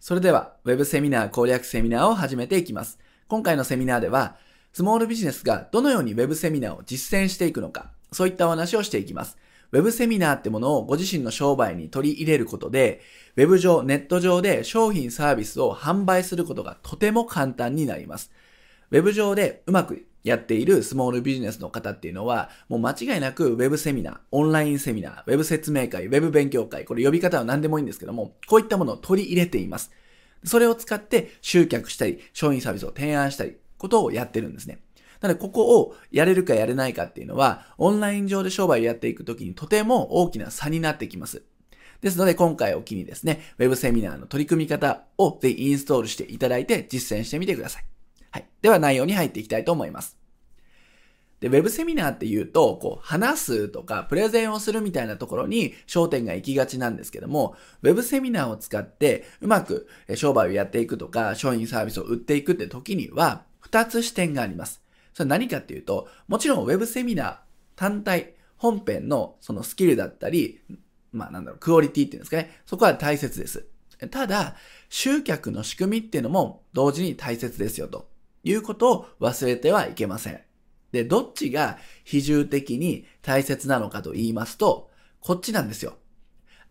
それでは、Web セミナー攻略セミナーを始めていきます。今回のセミナーでは、スモールビジネスがどのように Web セミナーを実践していくのか、そういったお話をしていきます。Web セミナーってものをご自身の商売に取り入れることで、Web 上、ネット上で商品サービスを販売することがとても簡単になります。Web 上でうまくやっているスモールビジネスの方っていうのは、もう間違いなく Web セミナー、オンラインセミナー、Web 説明会、Web 勉強会、これ呼び方は何でもいいんですけども、こういったものを取り入れています。それを使って集客したり、商品サービスを提案したり、ことをやってるんですね。なので、ここをやれるかやれないかっていうのは、オンライン上で商売をやっていくときにとても大きな差になってきます。ですので、今回を機にですね、Web セミナーの取り組み方をぜひインストールしていただいて実践してみてください。はい。では内容に入っていきたいと思います。で、Web セミナーって言うと、こう、話すとか、プレゼンをするみたいなところに焦点が行きがちなんですけども、Web セミナーを使ってうまく商売をやっていくとか、商品サービスを売っていくって時には、二つ視点があります。それ何かっていうと、もちろん Web セミナー単体、本編のそのスキルだったり、まあなんだろう、クオリティっていうんですかね。そこは大切です。ただ、集客の仕組みっていうのも同時に大切ですよということを忘れてはいけません。で、どっちが比重的に大切なのかと言いますと、こっちなんですよ。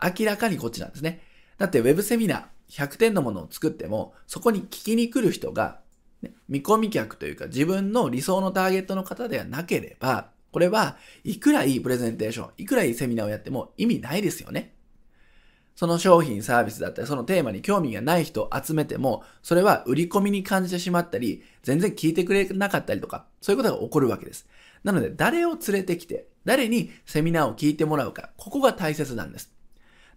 明らかにこっちなんですね。だって Web セミナー100点のものを作っても、そこに聞きに来る人が、ね、見込み客というか自分の理想のターゲットの方ではなければ、これはいくらいいプレゼンテーション、いくらいいセミナーをやっても意味ないですよね。その商品、サービスだったり、そのテーマに興味がない人を集めても、それは売り込みに感じてしまったり、全然聞いてくれなかったりとか、そういうことが起こるわけです。なので、誰を連れてきて、誰にセミナーを聞いてもらうか、ここが大切なんです。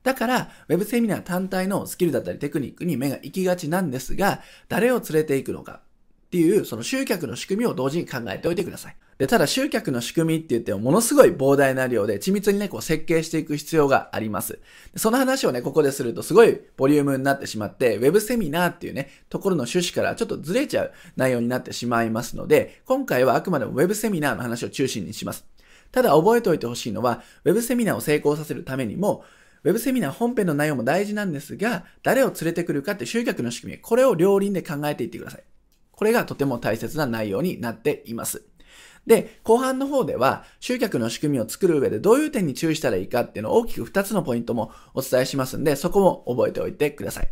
だから、ウェブセミナー単体のスキルだったりテクニックに目が行きがちなんですが、誰を連れて行くのかっていう、その集客の仕組みを同時に考えておいてください。で、ただ集客の仕組みって言ってもものすごい膨大な量で緻密にね、こう設計していく必要があります。その話をね、ここでするとすごいボリュームになってしまって、ウェブセミナーっていうね、ところの趣旨からちょっとずれちゃう内容になってしまいますので、今回はあくまでもウェブセミナーの話を中心にします。ただ覚えておいてほしいのは、ウェブセミナーを成功させるためにも、ウェブセミナー本編の内容も大事なんですが、誰を連れてくるかって集客の仕組み、これを両輪で考えていってください。これがとても大切な内容になっています。で、後半の方では、集客の仕組みを作る上でどういう点に注意したらいいかっていうのを大きく2つのポイントもお伝えしますんで、そこも覚えておいてください。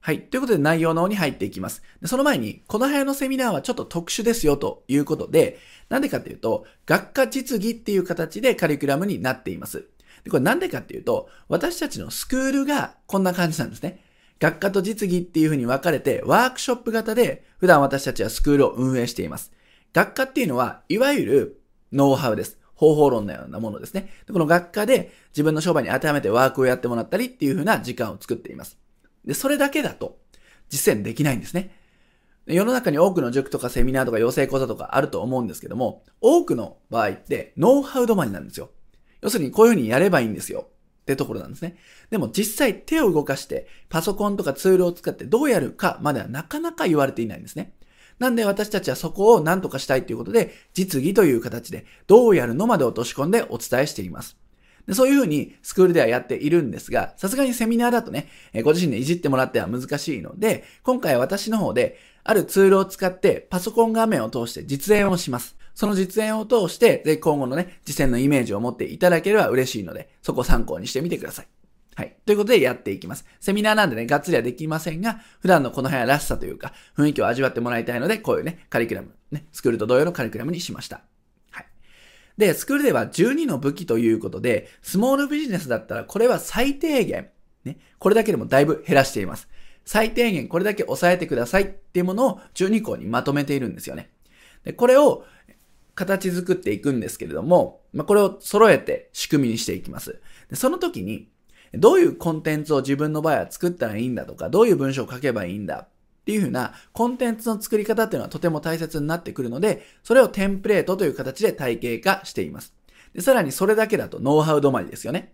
はい。ということで内容の方に入っていきます。でその前に、この部屋のセミナーはちょっと特殊ですよということで、なんでかっていうと、学科実技っていう形でカリキュラムになっています。で、これなんでかっていうと、私たちのスクールがこんな感じなんですね。学科と実技っていう風に分かれて、ワークショップ型で普段私たちはスクールを運営しています。学科っていうのは、いわゆるノウハウです。方法論のようなものですね。この学科で自分の商売に当てはめてワークをやってもらったりっていう風な時間を作っています。で、それだけだと実践できないんですね。世の中に多くの塾とかセミナーとか養成講座とかあると思うんですけども、多くの場合ってノウハウ止まりなんですよ。要するにこういう風にやればいいんですよ。ってところなんですね。でも実際手を動かしてパソコンとかツールを使ってどうやるかまではなかなか言われていないんですね。なんで私たちはそこを何とかしたいということで、実技という形でどうやるのまで落とし込んでお伝えしています。でそういうふうにスクールではやっているんですが、さすがにセミナーだとね、ご自身でいじってもらっては難しいので、今回私の方で、あるツールを使ってパソコン画面を通して実演をします。その実演を通して、ぜひ今後のね、実践のイメージを持っていただければ嬉しいので、そこを参考にしてみてください。はい。ということでやっていきます。セミナーなんでね、がっつりはできませんが、普段のこの部屋らしさというか、雰囲気を味わってもらいたいので、こういうね、カリキュラム、ね、スクールと同様のカリキュラムにしました。はい。で、スクールでは12の武器ということで、スモールビジネスだったら、これは最低限、ね、これだけでもだいぶ減らしています。最低限これだけ抑えてくださいっていうものを12項にまとめているんですよね。で、これを形作っていくんですけれども、まあ、これを揃えて仕組みにしていきます。でその時に、どういうコンテンツを自分の場合は作ったらいいんだとか、どういう文章を書けばいいんだっていうふうなコンテンツの作り方っていうのはとても大切になってくるので、それをテンプレートという形で体系化しています。でさらにそれだけだとノウハウ止まりですよね。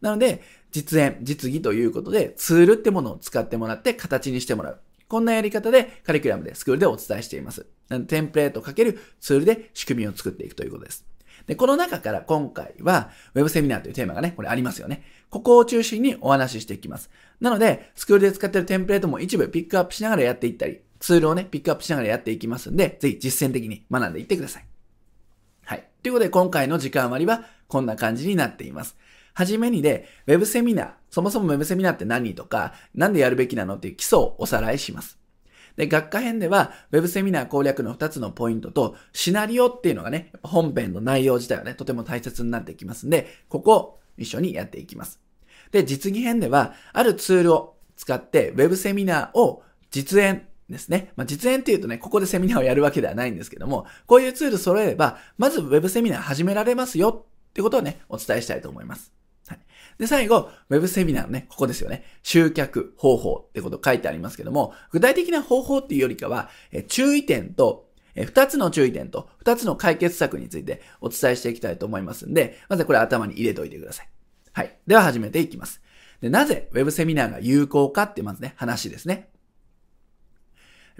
なので、実演、実技ということで、ツールってものを使ってもらって形にしてもらう。こんなやり方でカリキュラムでスクールでお伝えしています。テンプレートかけるツールで仕組みを作っていくということです。で、この中から今回は Web セミナーというテーマがね、これありますよね。ここを中心にお話ししていきます。なので、スクールで使っているテンプレートも一部ピックアップしながらやっていったり、ツールをね、ピックアップしながらやっていきますんで、ぜひ実践的に学んでいってください。はい。ということで、今回の時間割はこんな感じになっています。はじめにで、Web セミナー、そもそも Web セミナーって何とか、なんでやるべきなのっていう基礎をおさらいします。で、学科編では Web セミナー攻略の2つのポイントと、シナリオっていうのがね、本編の内容自体はね、とても大切になってきますんで、ここを一緒にやっていきます。で、実技編では、あるツールを使って Web セミナーを実演ですね。まあ、実演っていうとね、ここでセミナーをやるわけではないんですけども、こういうツール揃えれば、まず Web セミナー始められますよってことをね、お伝えしたいと思います。はい。で、最後、Web セミナーのね、ここですよね。集客方法ってこと書いてありますけども、具体的な方法っていうよりかは、え注意点と、え2つの注意点と2つの解決策についてお伝えしていきたいと思いますんで、まずこれ頭に入れておいてください。はい。では始めていきます。で、なぜ Web セミナーが有効かってまずね、話ですね。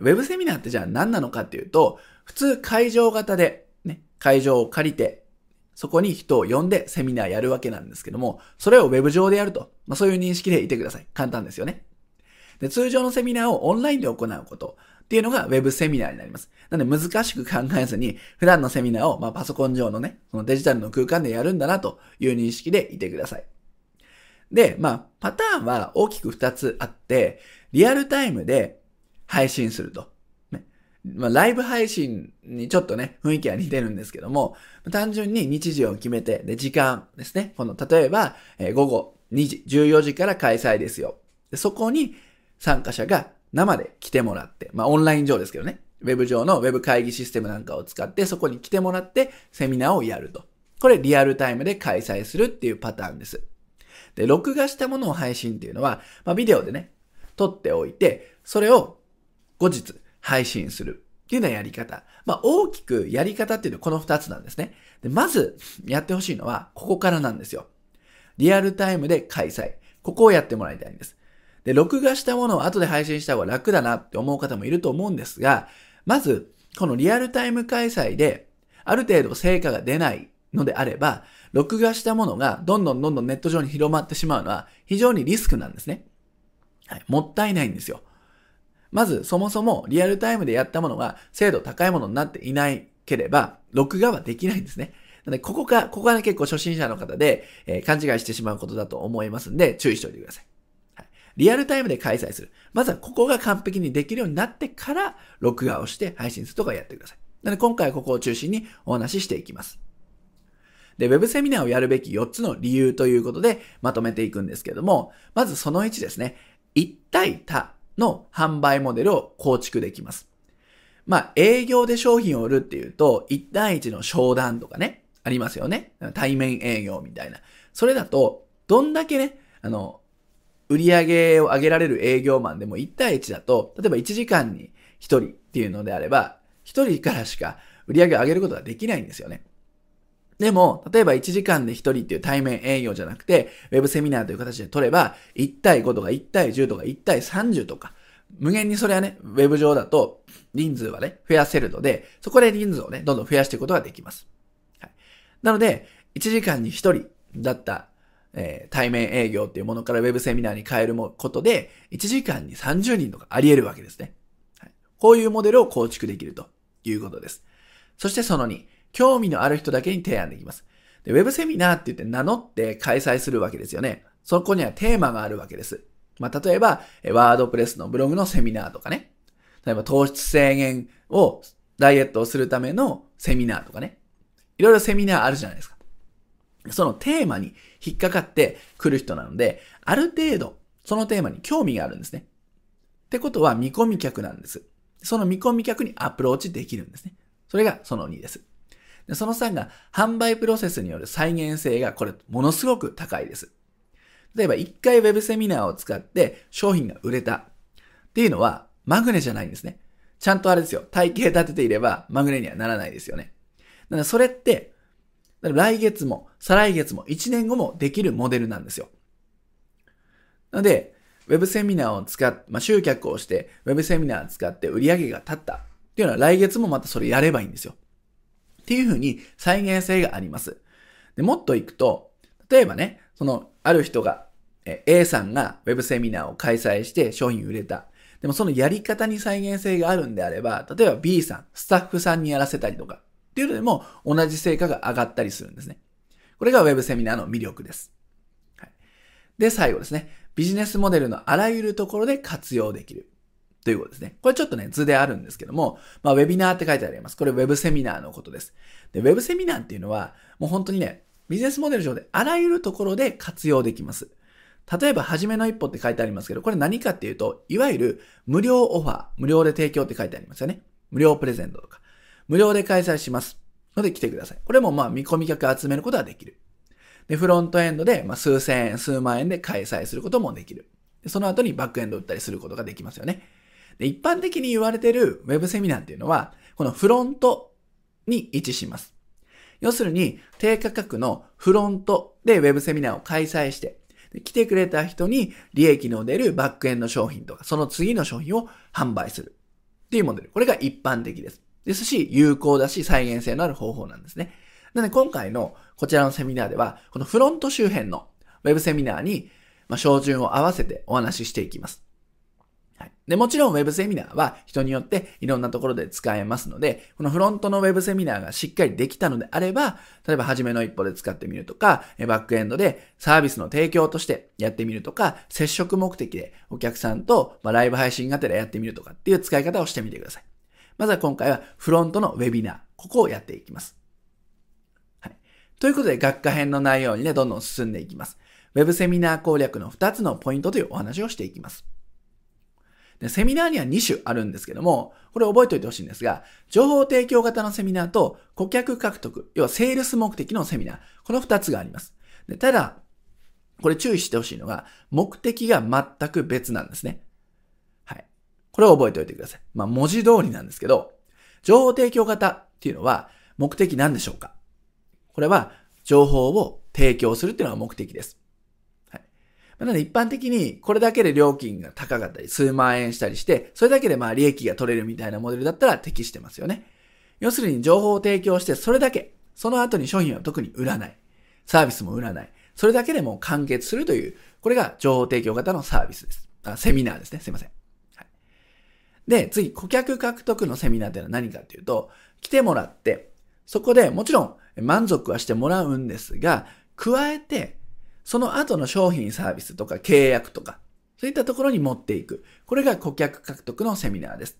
Web セミナーってじゃあ何なのかっていうと、普通会場型で、ね、会場を借りて、そこに人を呼んでセミナーやるわけなんですけども、それを Web 上でやると。まあ、そういう認識でいてください。簡単ですよね。で、通常のセミナーをオンラインで行うことっていうのが Web セミナーになります。なので難しく考えずに、普段のセミナーを、まあ、パソコン上のね、そのデジタルの空間でやるんだなという認識でいてください。で、まあ、パターンは大きく2つあって、リアルタイムで配信すると。ね。まあ、ライブ配信にちょっとね、雰囲気は似てるんですけども、単純に日時を決めて、で、時間ですね。この、例えば、えー、午後2時、14時から開催ですよ。でそこに参加者が生で来てもらって、まあ、オンライン上ですけどね。ウェブ上のウェブ会議システムなんかを使って、そこに来てもらってセミナーをやると。これリアルタイムで開催するっていうパターンです。で、録画したものを配信っていうのは、まあ、ビデオでね、撮っておいて、それを後日配信するっていうようなやり方。まあ、大きくやり方っていうのはこの二つなんですね。で、まずやってほしいのは、ここからなんですよ。リアルタイムで開催。ここをやってもらいたいんです。で、録画したものを後で配信した方が楽だなって思う方もいると思うんですが、まず、このリアルタイム開催で、ある程度成果が出ないのであれば、録画したものがどんどんどんどんネット上に広まってしまうのは非常にリスクなんですね。はい。もったいないんですよ。まず、そもそもリアルタイムでやったものが精度高いものになっていないければ、録画はできないんですね。なので、ここか、ここがね、結構初心者の方で、えー、勘違いしてしまうことだと思いますんで、注意しておいてください。リアルタイムで開催する。まずはここが完璧にできるようになってから、録画をして配信するとかやってください。なので、今回はここを中心にお話ししていきます。で、ウェブセミナーをやるべき4つの理由ということでまとめていくんですけども、まずその1ですね。一対多の販売モデルを構築できます。まあ、営業で商品を売るっていうと、1対1の商談とかね、ありますよね。対面営業みたいな。それだと、どんだけね、あの、売り上げを上げられる営業マンでも1対1だと、例えば1時間に1人っていうのであれば、1人からしか売り上げを上げることができないんですよね。でも、例えば1時間で1人っていう対面営業じゃなくて、ウェブセミナーという形で取れば、1対5とか1対10とか1対30とか、無限にそれはね、ウェブ上だと人数はね、増やせるので、そこで人数をね、どんどん増やしていくことができます。はい、なので、1時間に1人だった、えー、対面営業っていうものからウェブセミナーに変えることで、1時間に30人とかあり得るわけですね。はい、こういうモデルを構築できるということです。そしてその2、興味のある人だけに提案できます。で、ウェブセミナーって言って名乗って開催するわけですよね。そこにはテーマがあるわけです。まあ、例えば、ワードプレスのブログのセミナーとかね。例えば、糖質制限を、ダイエットをするためのセミナーとかね。いろいろセミナーあるじゃないですか。そのテーマに引っかかってくる人なので、ある程度、そのテーマに興味があるんですね。ってことは見込み客なんです。その見込み客にアプローチできるんですね。それがその2です。でその3が販売プロセスによる再現性がこれものすごく高いです。例えば1回 Web セミナーを使って商品が売れたっていうのはマグネじゃないんですね。ちゃんとあれですよ。体系立てていればマグネにはならないですよね。なのでそれって、来月も再来月も1年後もできるモデルなんですよ。なので、ウェブセミナーを使っ、まあ、集客をして、ウェブセミナーを使って売り上げが立ったっていうのは来月もまたそれやればいいんですよ。っていうふうに再現性があります。でもっといくと、例えばね、その、ある人が、A さんが Web セミナーを開催して商品売れた。でもそのやり方に再現性があるんであれば、例えば B さん、スタッフさんにやらせたりとか、っていうのでも同じ成果が上がったりするんですね。これが Web セミナーの魅力です。はい、で、最後ですね。ビジネスモデルのあらゆるところで活用できる。ということですね。これちょっとね、図であるんですけども、まあ、ウェビナーって書いてあります。これ Web セミナーのことです。で、Web セミナーっていうのは、もう本当にね、ビジネスモデル上であらゆるところで活用できます。例えば、はじめの一歩って書いてありますけど、これ何かっていうと、いわゆる無料オファー、無料で提供って書いてありますよね。無料プレゼントとか。無料で開催します。ので来てください。これもまあ見込み客集めることはできる。で、フロントエンドでまあ数千円、数万円で開催することもできる。でその後にバックエンド売ったりすることができますよね。で、一般的に言われてる Web セミナーっていうのは、このフロントに位置します。要するに、低価格のフロントで Web セミナーを開催して、来てくれた人に利益の出るバックエンド商品とか、その次の商品を販売するっていうモデル。これが一般的です。ですし、有効だし再現性のある方法なんですね。なので今回のこちらのセミナーでは、このフロント周辺の Web セミナーに、まあ、照準を合わせてお話ししていきます。はい。で、もちろん Web セミナーは人によっていろんなところで使えますので、このフロントの Web セミナーがしっかりできたのであれば、例えば初めの一歩で使ってみるとか、バックエンドでサービスの提供としてやってみるとか、接触目的でお客さんと、まライブ配信がてらやってみるとかっていう使い方をしてみてください。まずは今回はフロントのウェビナー、ここをやっていきます。はい。ということで、学科編の内容にね、どんどん進んでいきます。ウェブセミナー攻略の2つのポイントというお話をしていきます。で、セミナーには2種あるんですけども、これ覚えておいてほしいんですが、情報提供型のセミナーと顧客獲得、要はセールス目的のセミナー、この2つがあります。でただ、これ注意してほしいのが、目的が全く別なんですね。これを覚えておいてください。まあ、文字通りなんですけど、情報提供型っていうのは目的何でしょうか？これは情報を提供するっていうのが目的です。はいなので一般的にこれだけで料金が高かったり、数万円したりして、それだけでまあ利益が取れるみたいなモデルだったら適してますよね。要するに情報を提供してそれだけ、その後に商品は特に売らない。サービスも売らない。それだけでも完結するという、これが情報提供型のサービスです。あ、セミナーですね。すいません。で、次、顧客獲得のセミナーってのは何かっていうと、来てもらって、そこでもちろん満足はしてもらうんですが、加えてその後の商品サービスとか契約とか、そういったところに持っていく。これが顧客獲得のセミナーです。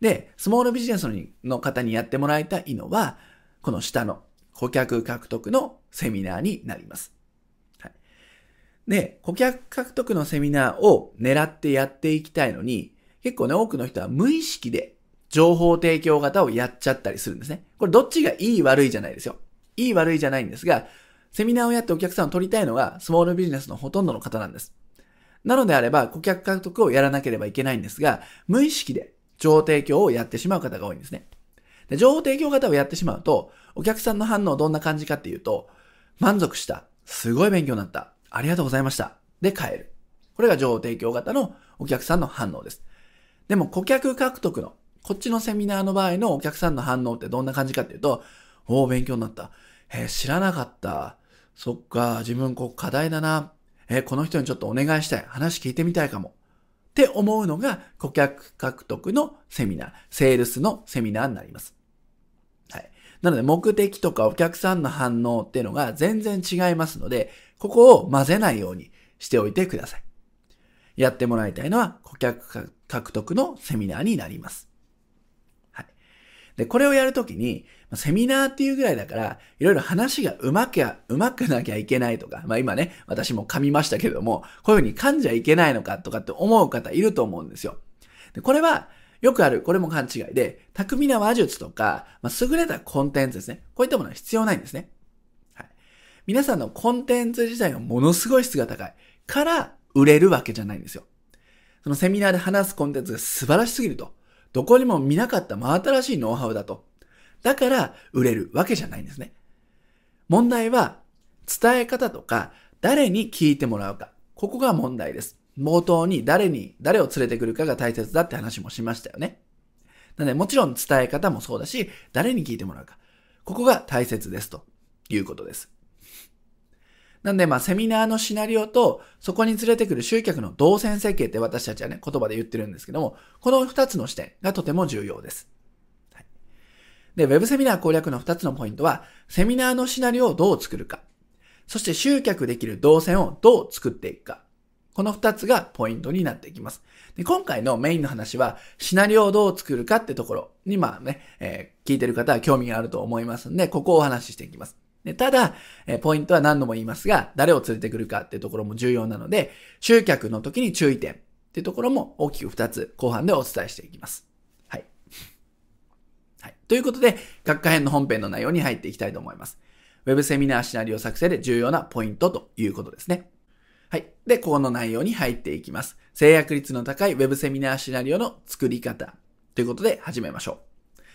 で、スモールビジネスの方にやってもらいたいのは、この下の顧客獲得のセミナーになります。はい、で、顧客獲得のセミナーを狙ってやっていきたいのに、結構ね、多くの人は無意識で情報提供型をやっちゃったりするんですね。これどっちがいい悪いじゃないですよ。いい悪いじゃないんですが、セミナーをやってお客さんを取りたいのがスモールビジネスのほとんどの方なんです。なのであれば顧客獲得をやらなければいけないんですが、無意識で情報提供をやってしまう方が多いんですね。で情報提供型をやってしまうと、お客さんの反応どんな感じかっていうと、満足した。すごい勉強になった。ありがとうございました。で帰る。これが情報提供型のお客さんの反応です。でも顧客獲得の、こっちのセミナーの場合のお客さんの反応ってどんな感じかっていうと、おお、勉強になった。えー、知らなかった。そっか、自分こう課題だな。えー、この人にちょっとお願いしたい。話聞いてみたいかも。って思うのが顧客獲得のセミナー、セールスのセミナーになります。はい。なので目的とかお客さんの反応っていうのが全然違いますので、ここを混ぜないようにしておいてください。やってもらいたいのは顧客獲得のセミナーになります。はいで、これをやるときに、セミナーっていうぐらいだから、いろいろ話がうまくや、うまくなきゃいけないとか、まあ今ね、私も噛みましたけども、こういうふうに噛んじゃいけないのかとかって思う方いると思うんですよ。で、これは、よくある、これも勘違いで、巧みな話術とか、まあ、優れたコンテンツですね。こういったものは必要ないんですね。はい。皆さんのコンテンツ自体がものすごい質が高いから売れるわけじゃないんですよ。そのセミナーで話すコンテンツが素晴らしすぎると。どこにも見なかった真新しいノウハウだと。だから売れるわけじゃないんですね。問題は伝え方とか誰に聞いてもらうか。ここが問題です。冒頭に誰に、誰を連れてくるかが大切だって話もしましたよね。なのでもちろん伝え方もそうだし、誰に聞いてもらうか。ここが大切ですということです。なんで、まあ、セミナーのシナリオと、そこに連れてくる集客の動線設計って私たちはね、言葉で言ってるんですけども、この二つの視点がとても重要です。はい、で、ウェブセミナー攻略の二つのポイントは、セミナーのシナリオをどう作るか、そして集客できる動線をどう作っていくか、この二つがポイントになっていきます。で今回のメインの話は、シナリオをどう作るかってところに、まあね、えー、聞いてる方は興味があると思いますんで、ここをお話ししていきます。でただ、え、ポイントは何度も言いますが、誰を連れてくるかっていうところも重要なので、集客の時に注意点っていうところも大きく二つ後半でお伝えしていきます。はい。はい。ということで、学科編の本編の内容に入っていきたいと思います。ウェブセミナーシナリオ作成で重要なポイントということですね。はい。で、ここの内容に入っていきます。制約率の高い Web セミナーシナリオの作り方ということで始めましょう。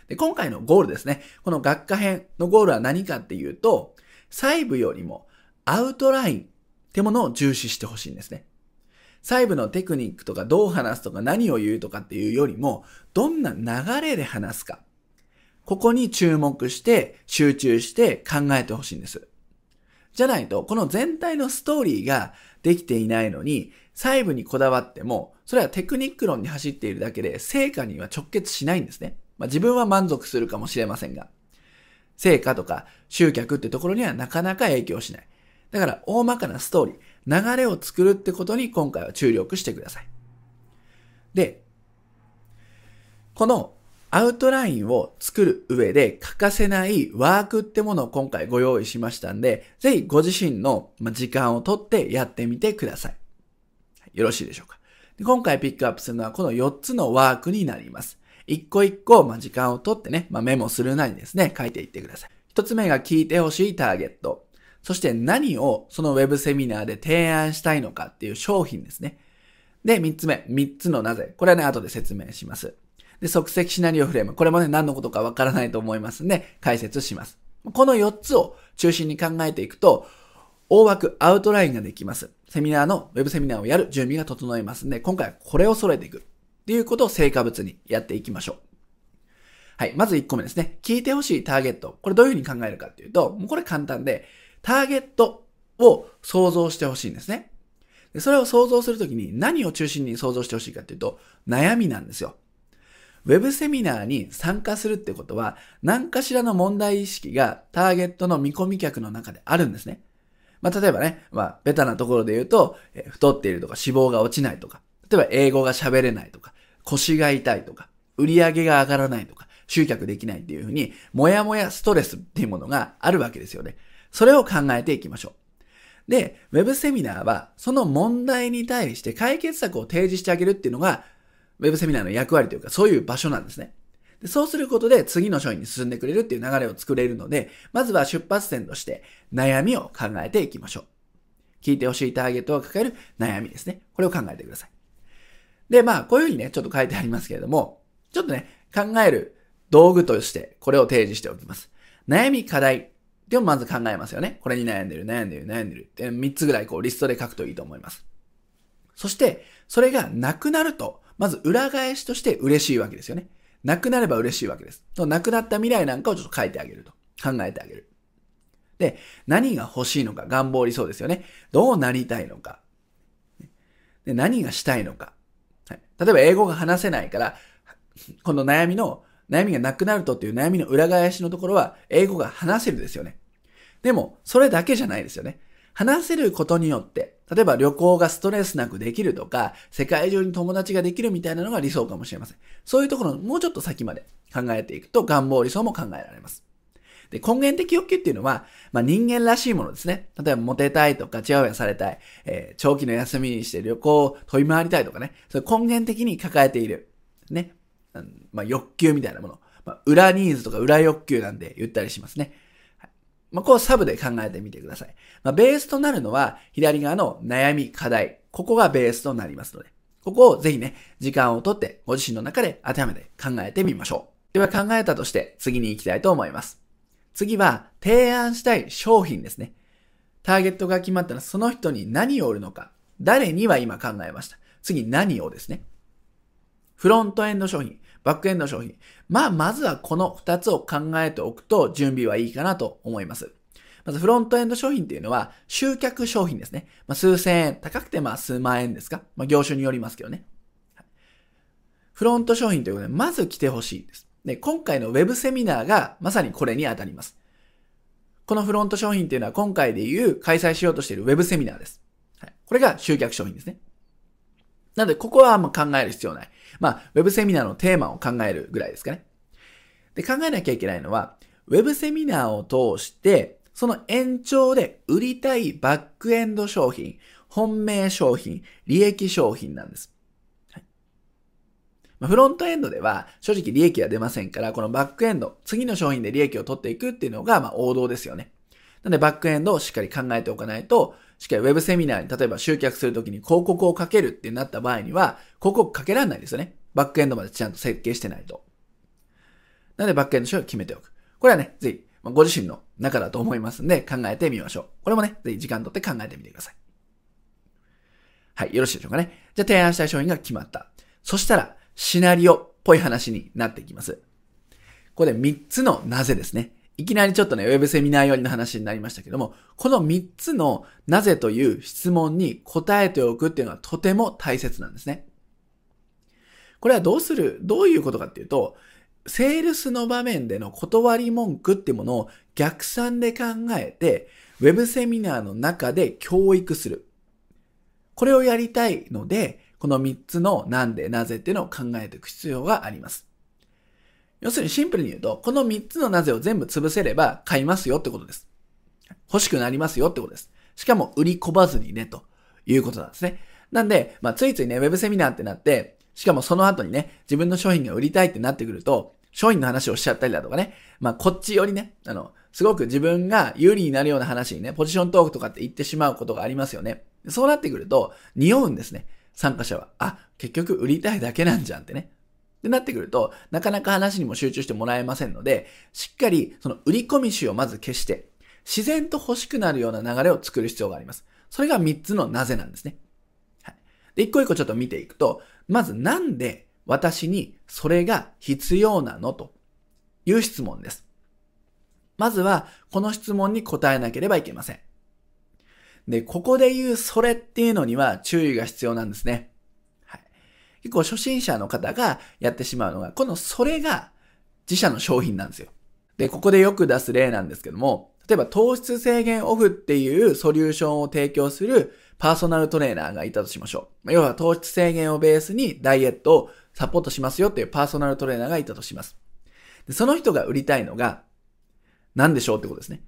で、今回のゴールですね。この学科編のゴールは何かっていうと、細部よりもアウトラインってものを重視してほしいんですね。細部のテクニックとかどう話すとか何を言うとかっていうよりも、どんな流れで話すか。ここに注目して集中して考えてほしいんです。じゃないと、この全体のストーリーができていないのに、細部にこだわっても、それはテクニック論に走っているだけで、成果には直結しないんですね。まあ、自分は満足するかもしれませんが、成果とか集客ってところにはなかなか影響しない。だから、大まかなストーリー、流れを作るってことに今回は注力してください。で、このアウトラインを作る上で欠かせないワークってものを今回ご用意しましたんで、ぜひご自身の時間をとってやってみてください。よろしいでしょうか。今回ピックアップするのはこの4つのワークになります。一個一個、まあ、時間をとってね、まあ、メモするなりですね、書いていってください。一つ目が聞いてほしいターゲット。そして何をそのウェブセミナーで提案したいのかっていう商品ですね。で、三つ目、三つのなぜ。これはね、後で説明します。で、即席シナリオフレーム。これもね、何のことかわからないと思いますんで、解説します。この4つを中心に考えていくと、大枠、アウトラインができます。セミナーの、ウェブセミナーをやる準備が整いますんで、今回はこれを揃えていく。っていうことを成果物にやっていきましょう。はい。まず1個目ですね。聞いてほしいターゲット。これどういうふうに考えるかっていうと、もうこれ簡単で、ターゲットを想像してほしいんですね。でそれを想像するときに何を中心に想像してほしいかっていうと、悩みなんですよ。ウェブセミナーに参加するってことは、何かしらの問題意識がターゲットの見込み客の中であるんですね。まあ、例えばね、まあ、ベタなところで言うと、え太っているとか脂肪が落ちないとか、例えば英語が喋れないとか、腰が痛いとか、売り上げが上がらないとか、集客できないっていうふうに、もやもやストレスっていうものがあるわけですよね。それを考えていきましょう。で、ウェブセミナーは、その問題に対して解決策を提示してあげるっていうのが、ウェブセミナーの役割というか、そういう場所なんですね。でそうすることで次の章に進んでくれるっていう流れを作れるので、まずは出発点として悩みを考えていきましょう。聞いてほしいターゲットを抱える悩みですね。これを考えてください。で、まあ、こういうふうにね、ちょっと書いてありますけれども、ちょっとね、考える道具としてこれを提示しておきます。悩み、課題っていうのをまず考えますよね。これに悩んでる、悩んでる、悩んでるって3つぐらいこうリストで書くといいと思います。そして、それがなくなると、まず裏返しとして嬉しいわけですよね。なくなれば嬉しいわけです。なくなった未来なんかをちょっと書いてあげると。考えてあげる。で、何が欲しいのか、願望理想ですよね。どうなりたいのか。で何がしたいのか。例えば英語が話せないから、この悩みの、悩みがなくなるとっていう悩みの裏返しのところは、英語が話せるですよね。でも、それだけじゃないですよね。話せることによって、例えば旅行がストレスなくできるとか、世界中に友達ができるみたいなのが理想かもしれません。そういうところのもうちょっと先まで考えていくと願望理想も考えられます。で、根源的欲求っていうのは、まあ、人間らしいものですね。例えば、モテたいとか、チヤホヤされたい、えー、長期の休みにして旅行を飛び回りたいとかね、それ根源的に抱えている、ね、うん、まあ、欲求みたいなもの。まあ、裏ニーズとか裏欲求なんで言ったりしますね。はいまあ、こうサブで考えてみてください。まあ、ベースとなるのは、左側の悩み、課題。ここがベースとなりますので、ここをぜひね、時間をとってご自身の中で当てはめて考えてみましょう。では考えたとして次に行きたいと思います。次は提案したい商品ですね。ターゲットが決まったらその人に何を売るのか。誰には今考えました。次何をですね。フロントエンド商品。バックエンド商品。まあ、まずはこの2つを考えておくと準備はいいかなと思います。まずフロントエンド商品っていうのは集客商品ですね。まあ、数千円、高くてまあ数万円ですか。まあ、業種によりますけどね。フロント商品ということで、まず来てほしいです。で、今回のウェブセミナーがまさにこれに当たります。このフロント商品っていうのは今回で言う開催しようとしているウェブセミナーです。はい、これが集客商品ですね。なので、ここはもう考える必要ない。まあ、ウェブセミナーのテーマを考えるぐらいですかね。で、考えなきゃいけないのは、ウェブセミナーを通して、その延長で売りたいバックエンド商品、本命商品、利益商品なんです。まフロントエンドでは正直利益は出ませんから、このバックエンド、次の商品で利益を取っていくっていうのがま王道ですよね。なのでバックエンドをしっかり考えておかないと、しっかりウェブセミナーに例えば集客するときに広告をかけるってなった場合には、広告かけられないですよね。バックエンドまでちゃんと設計してないと。なのでバックエンド商品を決めておく。これはね、ぜひ、ご自身の中だと思いますんで考えてみましょう。これもね、ぜひ時間とって考えてみてください。はい、よろしいでしょうかね。じゃあ提案したい商品が決まった。そしたら、シナリオっぽい話になっていきます。これ3つのなぜですね。いきなりちょっとね、ウェブセミナー寄りの話になりましたけども、この3つのなぜという質問に答えておくっていうのはとても大切なんですね。これはどうする、どういうことかっていうと、セールスの場面での断り文句っていうものを逆算で考えて、ウェブセミナーの中で教育する。これをやりたいので、この3つのなんでなぜっていうのを考えていく必要があります。要するにシンプルに言うと、この3つのなぜを全部潰せれば買いますよってことです。欲しくなりますよってことです。しかも売り込まずにね、ということなんですね。なんで、まあ、ついついね、ウェブセミナーってなって、しかもその後にね、自分の商品が売りたいってなってくると、商品の話をしちゃったりだとかね、まあ、こっちよりね、あの、すごく自分が有利になるような話にね、ポジショントークとかって言ってしまうことがありますよね。そうなってくると、匂うんですね。参加者は、あ、結局売りたいだけなんじゃんってね。ってなってくると、なかなか話にも集中してもらえませんので、しっかりその売り込み種をまず消して、自然と欲しくなるような流れを作る必要があります。それが3つのなぜなんですね。はい。で、一個一個ちょっと見ていくと、まずなんで私にそれが必要なのという質問です。まずは、この質問に答えなければいけません。で、ここで言うそれっていうのには注意が必要なんですね。はい。結構初心者の方がやってしまうのが、このそれが自社の商品なんですよ。で、ここでよく出す例なんですけども、例えば糖質制限オフっていうソリューションを提供するパーソナルトレーナーがいたとしましょう。要は糖質制限をベースにダイエットをサポートしますよっていうパーソナルトレーナーがいたとします。でその人が売りたいのが何でしょうってことですね。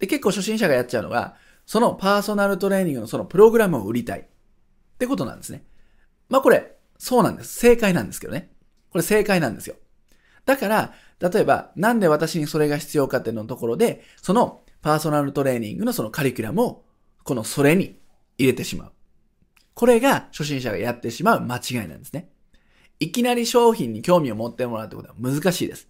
で、結構初心者がやっちゃうのが、そのパーソナルトレーニングのそのプログラムを売りたい。ってことなんですね。まあこれ、そうなんです。正解なんですけどね。これ正解なんですよ。だから、例えば、なんで私にそれが必要かっていうのところで、そのパーソナルトレーニングのそのカリキュラムを、このそれに入れてしまう。これが初心者がやってしまう間違いなんですね。いきなり商品に興味を持ってもらうってことは難しいです。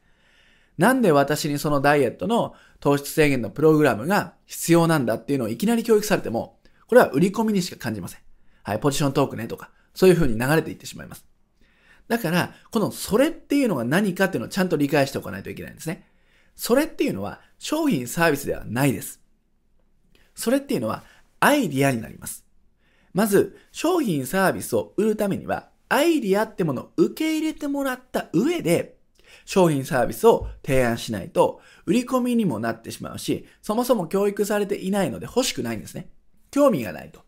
なんで私にそのダイエットの糖質制限のプログラムが必要なんだっていうのをいきなり教育されても、これは売り込みにしか感じません。はい、ポジショントークねとか、そういう風に流れていってしまいます。だから、このそれっていうのが何かっていうのをちゃんと理解しておかないといけないんですね。それっていうのは商品サービスではないです。それっていうのはアイディアになります。まず、商品サービスを売るためには、アイディアってものを受け入れてもらった上で、商品サービスを提案しないと、売り込みにもなってしまうし、そもそも教育されていないので欲しくないんですね。興味がないと。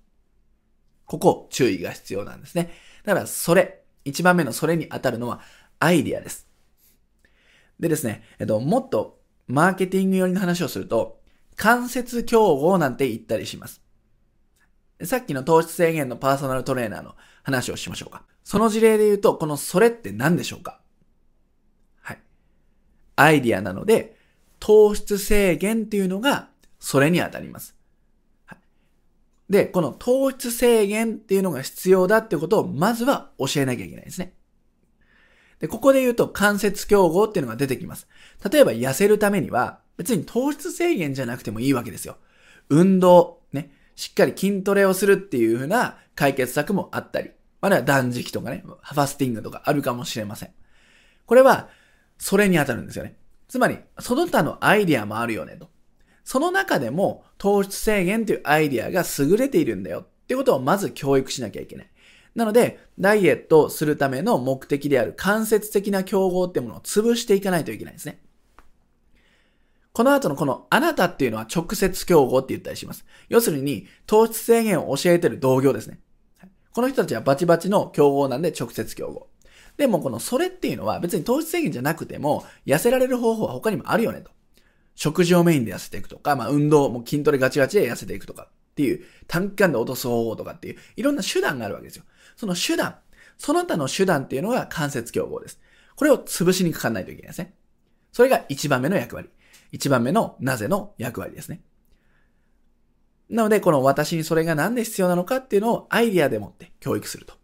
ここ、注意が必要なんですね。だから、それ、一番目のそれに当たるのは、アイディアです。でですね、えっと、もっと、マーケティング寄りの話をすると、間接競合なんて言ったりします。さっきの糖質制限のパーソナルトレーナーの話をしましょうか。その事例で言うと、このそれって何でしょうか？アイディアなので、糖質制限っていうのがそれに当たります。で、この糖質制限っていうのが必要だってことをまずは教えなきゃいけないですね。で、ここで言うと関節競合っていうのが出てきます。例えば痩せるためには別に糖質制限じゃなくてもいいわけですよ。運動、ね、しっかり筋トレをするっていう風な解決策もあったり、あるいは断食とかね、ファスティングとかあるかもしれません。これは、それに当たるんですよね。つまり、その他のアイディアもあるよねと。その中でも、糖質制限というアイディアが優れているんだよってことをまず教育しなきゃいけない。なので、ダイエットをするための目的である間接的な競合ってものを潰していかないといけないですね。この後のこのあなたっていうのは直接競合って言ったりします。要するに、糖質制限を教えてる同業ですね。この人たちはバチバチの競合なんで直接競合。でもこのそれっていうのは別に糖質制限じゃなくても痩せられる方法は他にもあるよねと。食事をメインで痩せていくとか、まあ運動、も筋トレガチガチで痩せていくとかっていう短期間で落とす方法とかっていういろんな手段があるわけですよ。その手段、その他の手段っていうのが間接競合です。これを潰しにかかんないといけないですね。それが一番目の役割。一番目のなぜの役割ですね。なので、この私にそれが何で必要なのかっていうのをアイディアでもって教育すると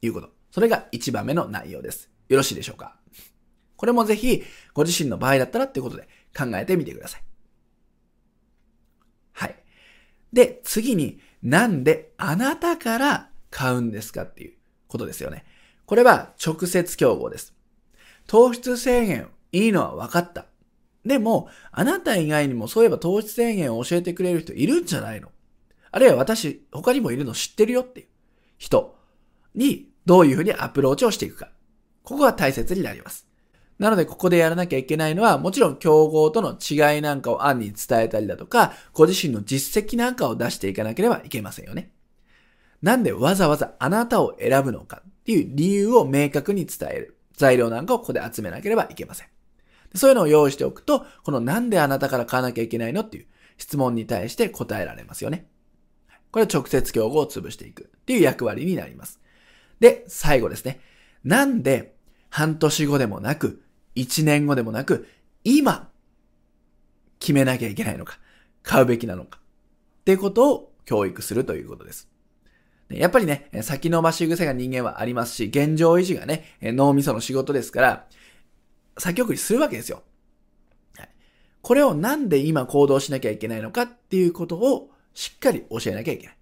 いうこと。それが一番目の内容です。よろしいでしょうか？これもぜひ、ご自身の場合だったらっていうことで考えてみてください。はい。で、次に、なんであなたから買うんですかっていうことですよね。これは直接競合です。糖質制限いいのは分かった。でも、あなた以外にもそういえば糖質制限を教えてくれる人いるんじゃないの？あるいは私、他にもいるの知ってるよっていう人にどういうふうにアプローチをしていくか。ここが大切になります。なので、ここでやらなきゃいけないのは、もちろん競合との違いなんかを案に伝えたりだとか、ご自身の実績なんかを出していかなければいけませんよね。なんでわざわざあなたを選ぶのかっていう理由を明確に伝える。材料なんかをここで集めなければいけません。そういうのを用意しておくと、このなんであなたから買わなきゃいけないのっていう質問に対して答えられますよね。これは直接競合を潰していくっていう役割になります。で、最後ですね。なんで半年後でもなく、1年後でもなく、今、決めなきゃいけないのか、買うべきなのか、ってことを教育するということです。やっぱりね、先延ばし癖が人間はありますし、現状維持がね、脳みその仕事ですから、先送りするわけですよ。これをなんで今行動しなきゃいけないのかっていうことをしっかり教えなきゃいけない。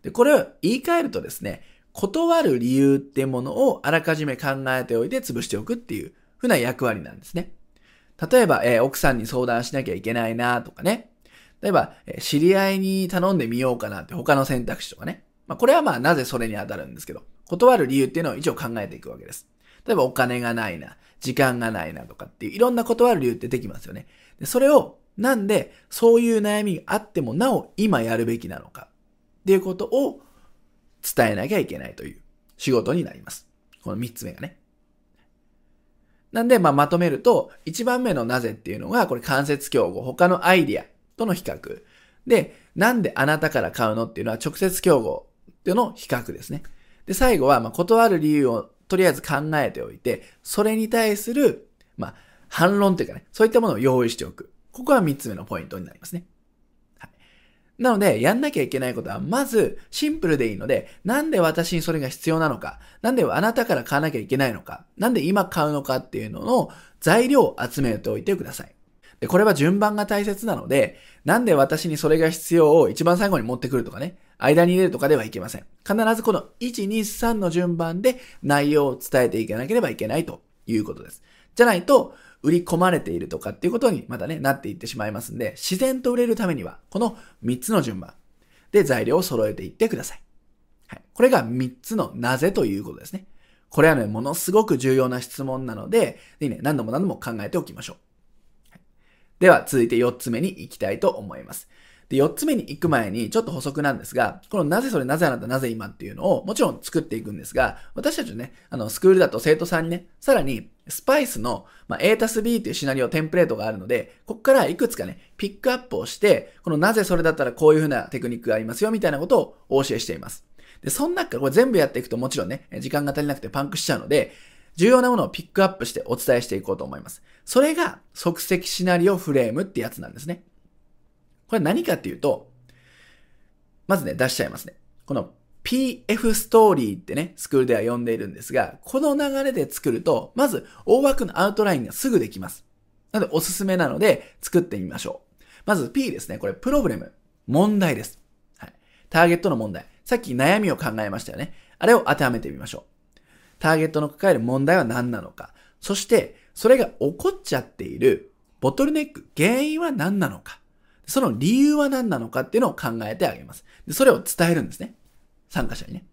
で、これを言い換えるとですね、断る理由ってものをあらかじめ考えておいて潰しておくっていうふうな役割なんですね。例えば、えー、奥さんに相談しなきゃいけないなとかね。例えば、えー、知り合いに頼んでみようかなって他の選択肢とかね。まあ、これはまあなぜそれに当たるんですけど、断る理由っていうのを一応考えていくわけです。例えばお金がないな、時間がないなとかっていういろんな断る理由ってできますよね。でそれをなんでそういう悩みがあってもなお今やるべきなのかっていうことを伝えなきゃいけないという仕事になります。この三つ目がね。なんで、まあ、まとめると、一番目のなぜっていうのが、これ間接競合、他のアイディアとの比較。で、なんであなたから買うのっていうのは直接競合っていうのを比較ですね。で、最後は、まあ、断る理由をとりあえず考えておいて、それに対する、まあ、反論というかね、そういったものを用意しておく。ここが三つ目のポイントになりますね。なので、やんなきゃいけないことは、まず、シンプルでいいので、なんで私にそれが必要なのか、なんであなたから買わなきゃいけないのか、なんで今買うのかっていうのの材料を集めておいてください。で、これは順番が大切なので、なんで私にそれが必要を一番最後に持ってくるとかね、間に入れるとかではいけません。必ずこの1、2、3の順番で内容を伝えていかなければいけないということです。じゃないと、売り込まれているとかっていうことにまたね、なっていってしまいますんで、自然と売れるためには、この3つの順番で材料を揃えていってください。はい。これが3つのなぜということですね。これはね、ものすごく重要な質問なので、ぜひね、何度も何度も考えておきましょう。はい、では、続いて4つ目に行きたいと思います。で、4つ目に行く前にちょっと補足なんですが、このなぜそれ、なぜあなた、なぜ今っていうのをもちろん作っていくんですが、私たちね、あの、スクールだと生徒さんにね、さらにスパイスの、まあ、A たす B というシナリオ、テンプレートがあるので、ここからいくつかね、ピックアップをして、このなぜそれだったらこういうふうなテクニックがありますよ、みたいなことをお教えしています。で、その中これ全部やっていくともちろんね、時間が足りなくてパンクしちゃうので、重要なものをピックアップしてお伝えしていこうと思います。それが即席シナリオフレームってやつなんですね。これ何かっていうと、まずね、出しちゃいますね。この PF ストーリーってね、スクールでは呼んでいるんですが、この流れで作ると、まず大枠のアウトラインがすぐできます。なのでおすすめなので作ってみましょう。まず P ですね。これプロブレム。問題です。はい。ターゲットの問題。さっき悩みを考えましたよね。あれを当てはめてみましょう。ターゲットの抱える問題は何なのか。そして、それが起こっちゃっているボトルネック、原因は何なのか。その理由は何なのかっていうのを考えてあげます。でそれを伝えるんですね。参加者にね。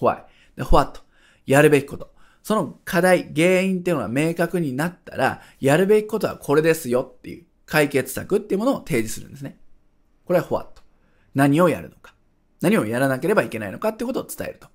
why。で、what。やるべきこと。その課題、原因っていうのが明確になったら、やるべきことはこれですよっていう解決策っていうものを提示するんですね。これは what。何をやるのか。何をやらなければいけないのかってことを伝えると。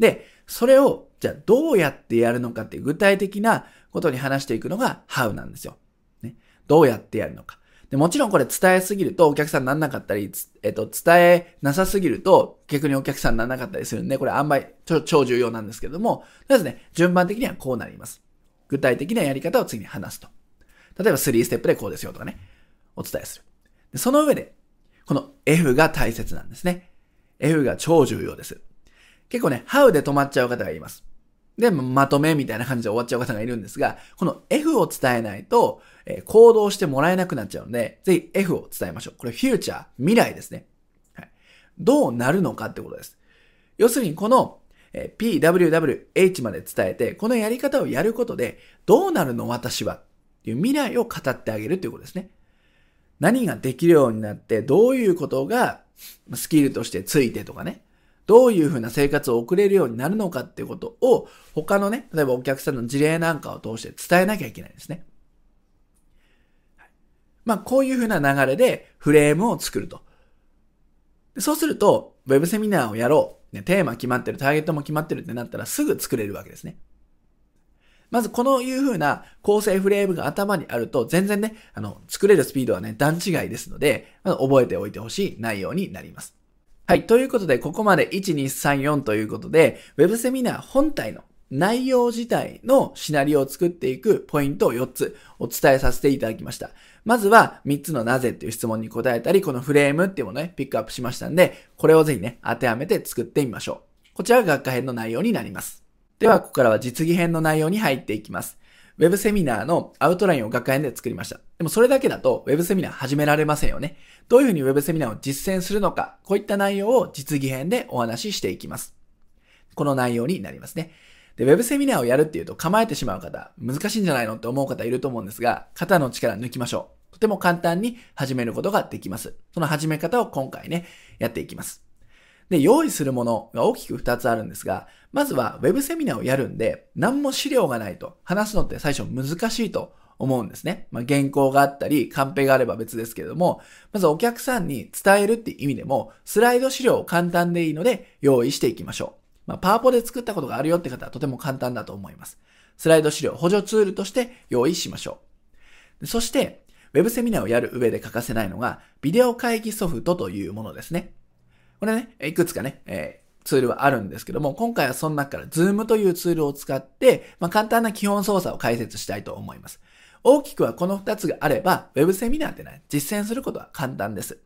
で、それを、じゃあどうやってやるのかっていう具体的なことに話していくのが how なんですよ。ね。どうやってやるのか。でもちろんこれ伝えすぎるとお客さんにならなかったり、えっと、伝えなさすぎると逆にお客さんにならなかったりするんで、これあんまり超重要なんですけども、とりあえずね、順番的にはこうなります。具体的なやり方を次に話すと。例えば3ステップでこうですよとかね、お伝えする。でその上で、この F が大切なんですね。F が超重要です。結構ね、How で止まっちゃう方がいます。で、まとめみたいな感じで終わっちゃう方がいるんですが、この F を伝えないと、え、行動してもらえなくなっちゃうので、ぜひ F を伝えましょう。これフューチャー、未来ですね。はい。どうなるのかってことです。要するにこの、え、PWWH まで伝えて、このやり方をやることで、どうなるの私はっていう未来を語ってあげるということですね。何ができるようになって、どういうことがスキルとしてついてとかね。どういうふうな生活を送れるようになるのかってことを他のね、例えばお客さんの事例なんかを通して伝えなきゃいけないんですね。まあ、こういうふうな流れでフレームを作ると。そうすると、ウェブセミナーをやろう。ね、テーマ決まってる、ターゲットも決まってるってなったらすぐ作れるわけですね。まずこのいう風な構成フレームが頭にあると全然ね、あの、作れるスピードはね、段違いですので、ま覚えておいてほしい内容になります。はい。ということで、ここまで1、2、3、4ということで、Web セミナー本体の内容自体のシナリオを作っていくポイントを4つお伝えさせていただきました。まずは3つのなぜっていう質問に答えたり、このフレームっていうものをね、ピックアップしましたんで、これをぜひね、当てはめて作ってみましょう。こちらが学科編の内容になります。では、ここからは実技編の内容に入っていきます。ウェブセミナーのアウトラインを学科編で作りました。でもそれだけだとウェブセミナー始められませんよね。どういうふうにウェブセミナーを実践するのか、こういった内容を実技編でお話ししていきます。この内容になりますね。で、ウェブセミナーをやるっていうと構えてしまう方、難しいんじゃないのって思う方いると思うんですが、肩の力抜きましょう。とても簡単に始めることができます。その始め方を今回ね、やっていきます。で、用意するものが大きく2つあるんですが、まずは Web セミナーをやるんで、何も資料がないと話すのって最初難しいと思うんですね。まあ、原稿があったり、カンペがあれば別ですけれども、まずお客さんに伝えるって意味でも、スライド資料を簡単でいいので用意していきましょう。まあ、パワポで作ったことがあるよって方はとても簡単だと思います。スライド資料、補助ツールとして用意しましょう。そして、Web セミナーをやる上で欠かせないのが、ビデオ会議ソフトというものですね。これね、いくつかね、えー、ツールはあるんですけども、今回はその中から Zoom というツールを使って、まあ、簡単な基本操作を解説したいと思います。大きくはこの2つがあれば、Web セミナーってね、実践することは簡単です。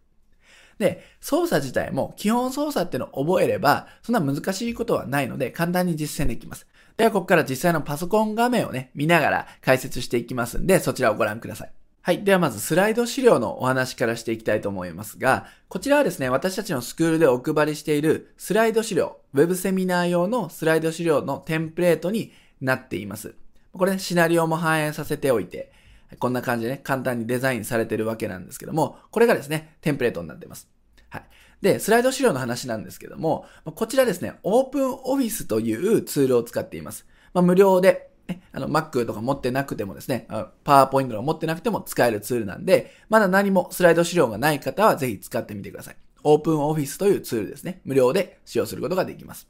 で、操作自体も基本操作っていうのを覚えれば、そんな難しいことはないので、簡単に実践できます。では、ここから実際のパソコン画面をね、見ながら解説していきますんで、そちらをご覧ください。はい。ではまずスライド資料のお話からしていきたいと思いますが、こちらはですね、私たちのスクールでお配りしているスライド資料、ウェブセミナー用のスライド資料のテンプレートになっています。これね、シナリオも反映させておいて、こんな感じでね、簡単にデザインされてるわけなんですけども、これがですね、テンプレートになっています。はい。で、スライド資料の話なんですけども、こちらですね、オープンオフィスというツールを使っています。まあ、無料でね、あの、Mac とか持ってなくてもですね、パワーポイントとか持ってなくても使えるツールなんで、まだ何もスライド資料がない方はぜひ使ってみてください。オープンオフィスというツールですね。無料で使用することができます。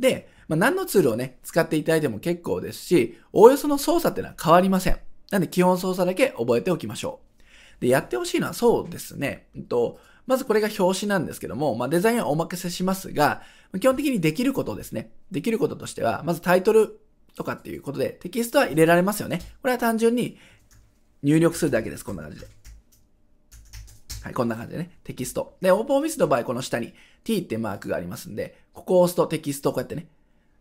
で、まあ、何のツールをね、使っていただいても結構ですし、おおよその操作っていうのは変わりません。なんで基本操作だけ覚えておきましょう。で、やってほしいのはそうですね。うんと、まずこれが表紙なんですけども、まあ、デザインはお任せしますが、基本的にできることですね。できることとしては、まずタイトルとかっていうことで、テキストは入れられますよね。これは単純に入力するだけです。こんな感じで。はい、こんな感じでね。テキスト。で、オープンオフィスの場合、この下に t ってマークがありますんで、ここを押すとテキストをこうやってね、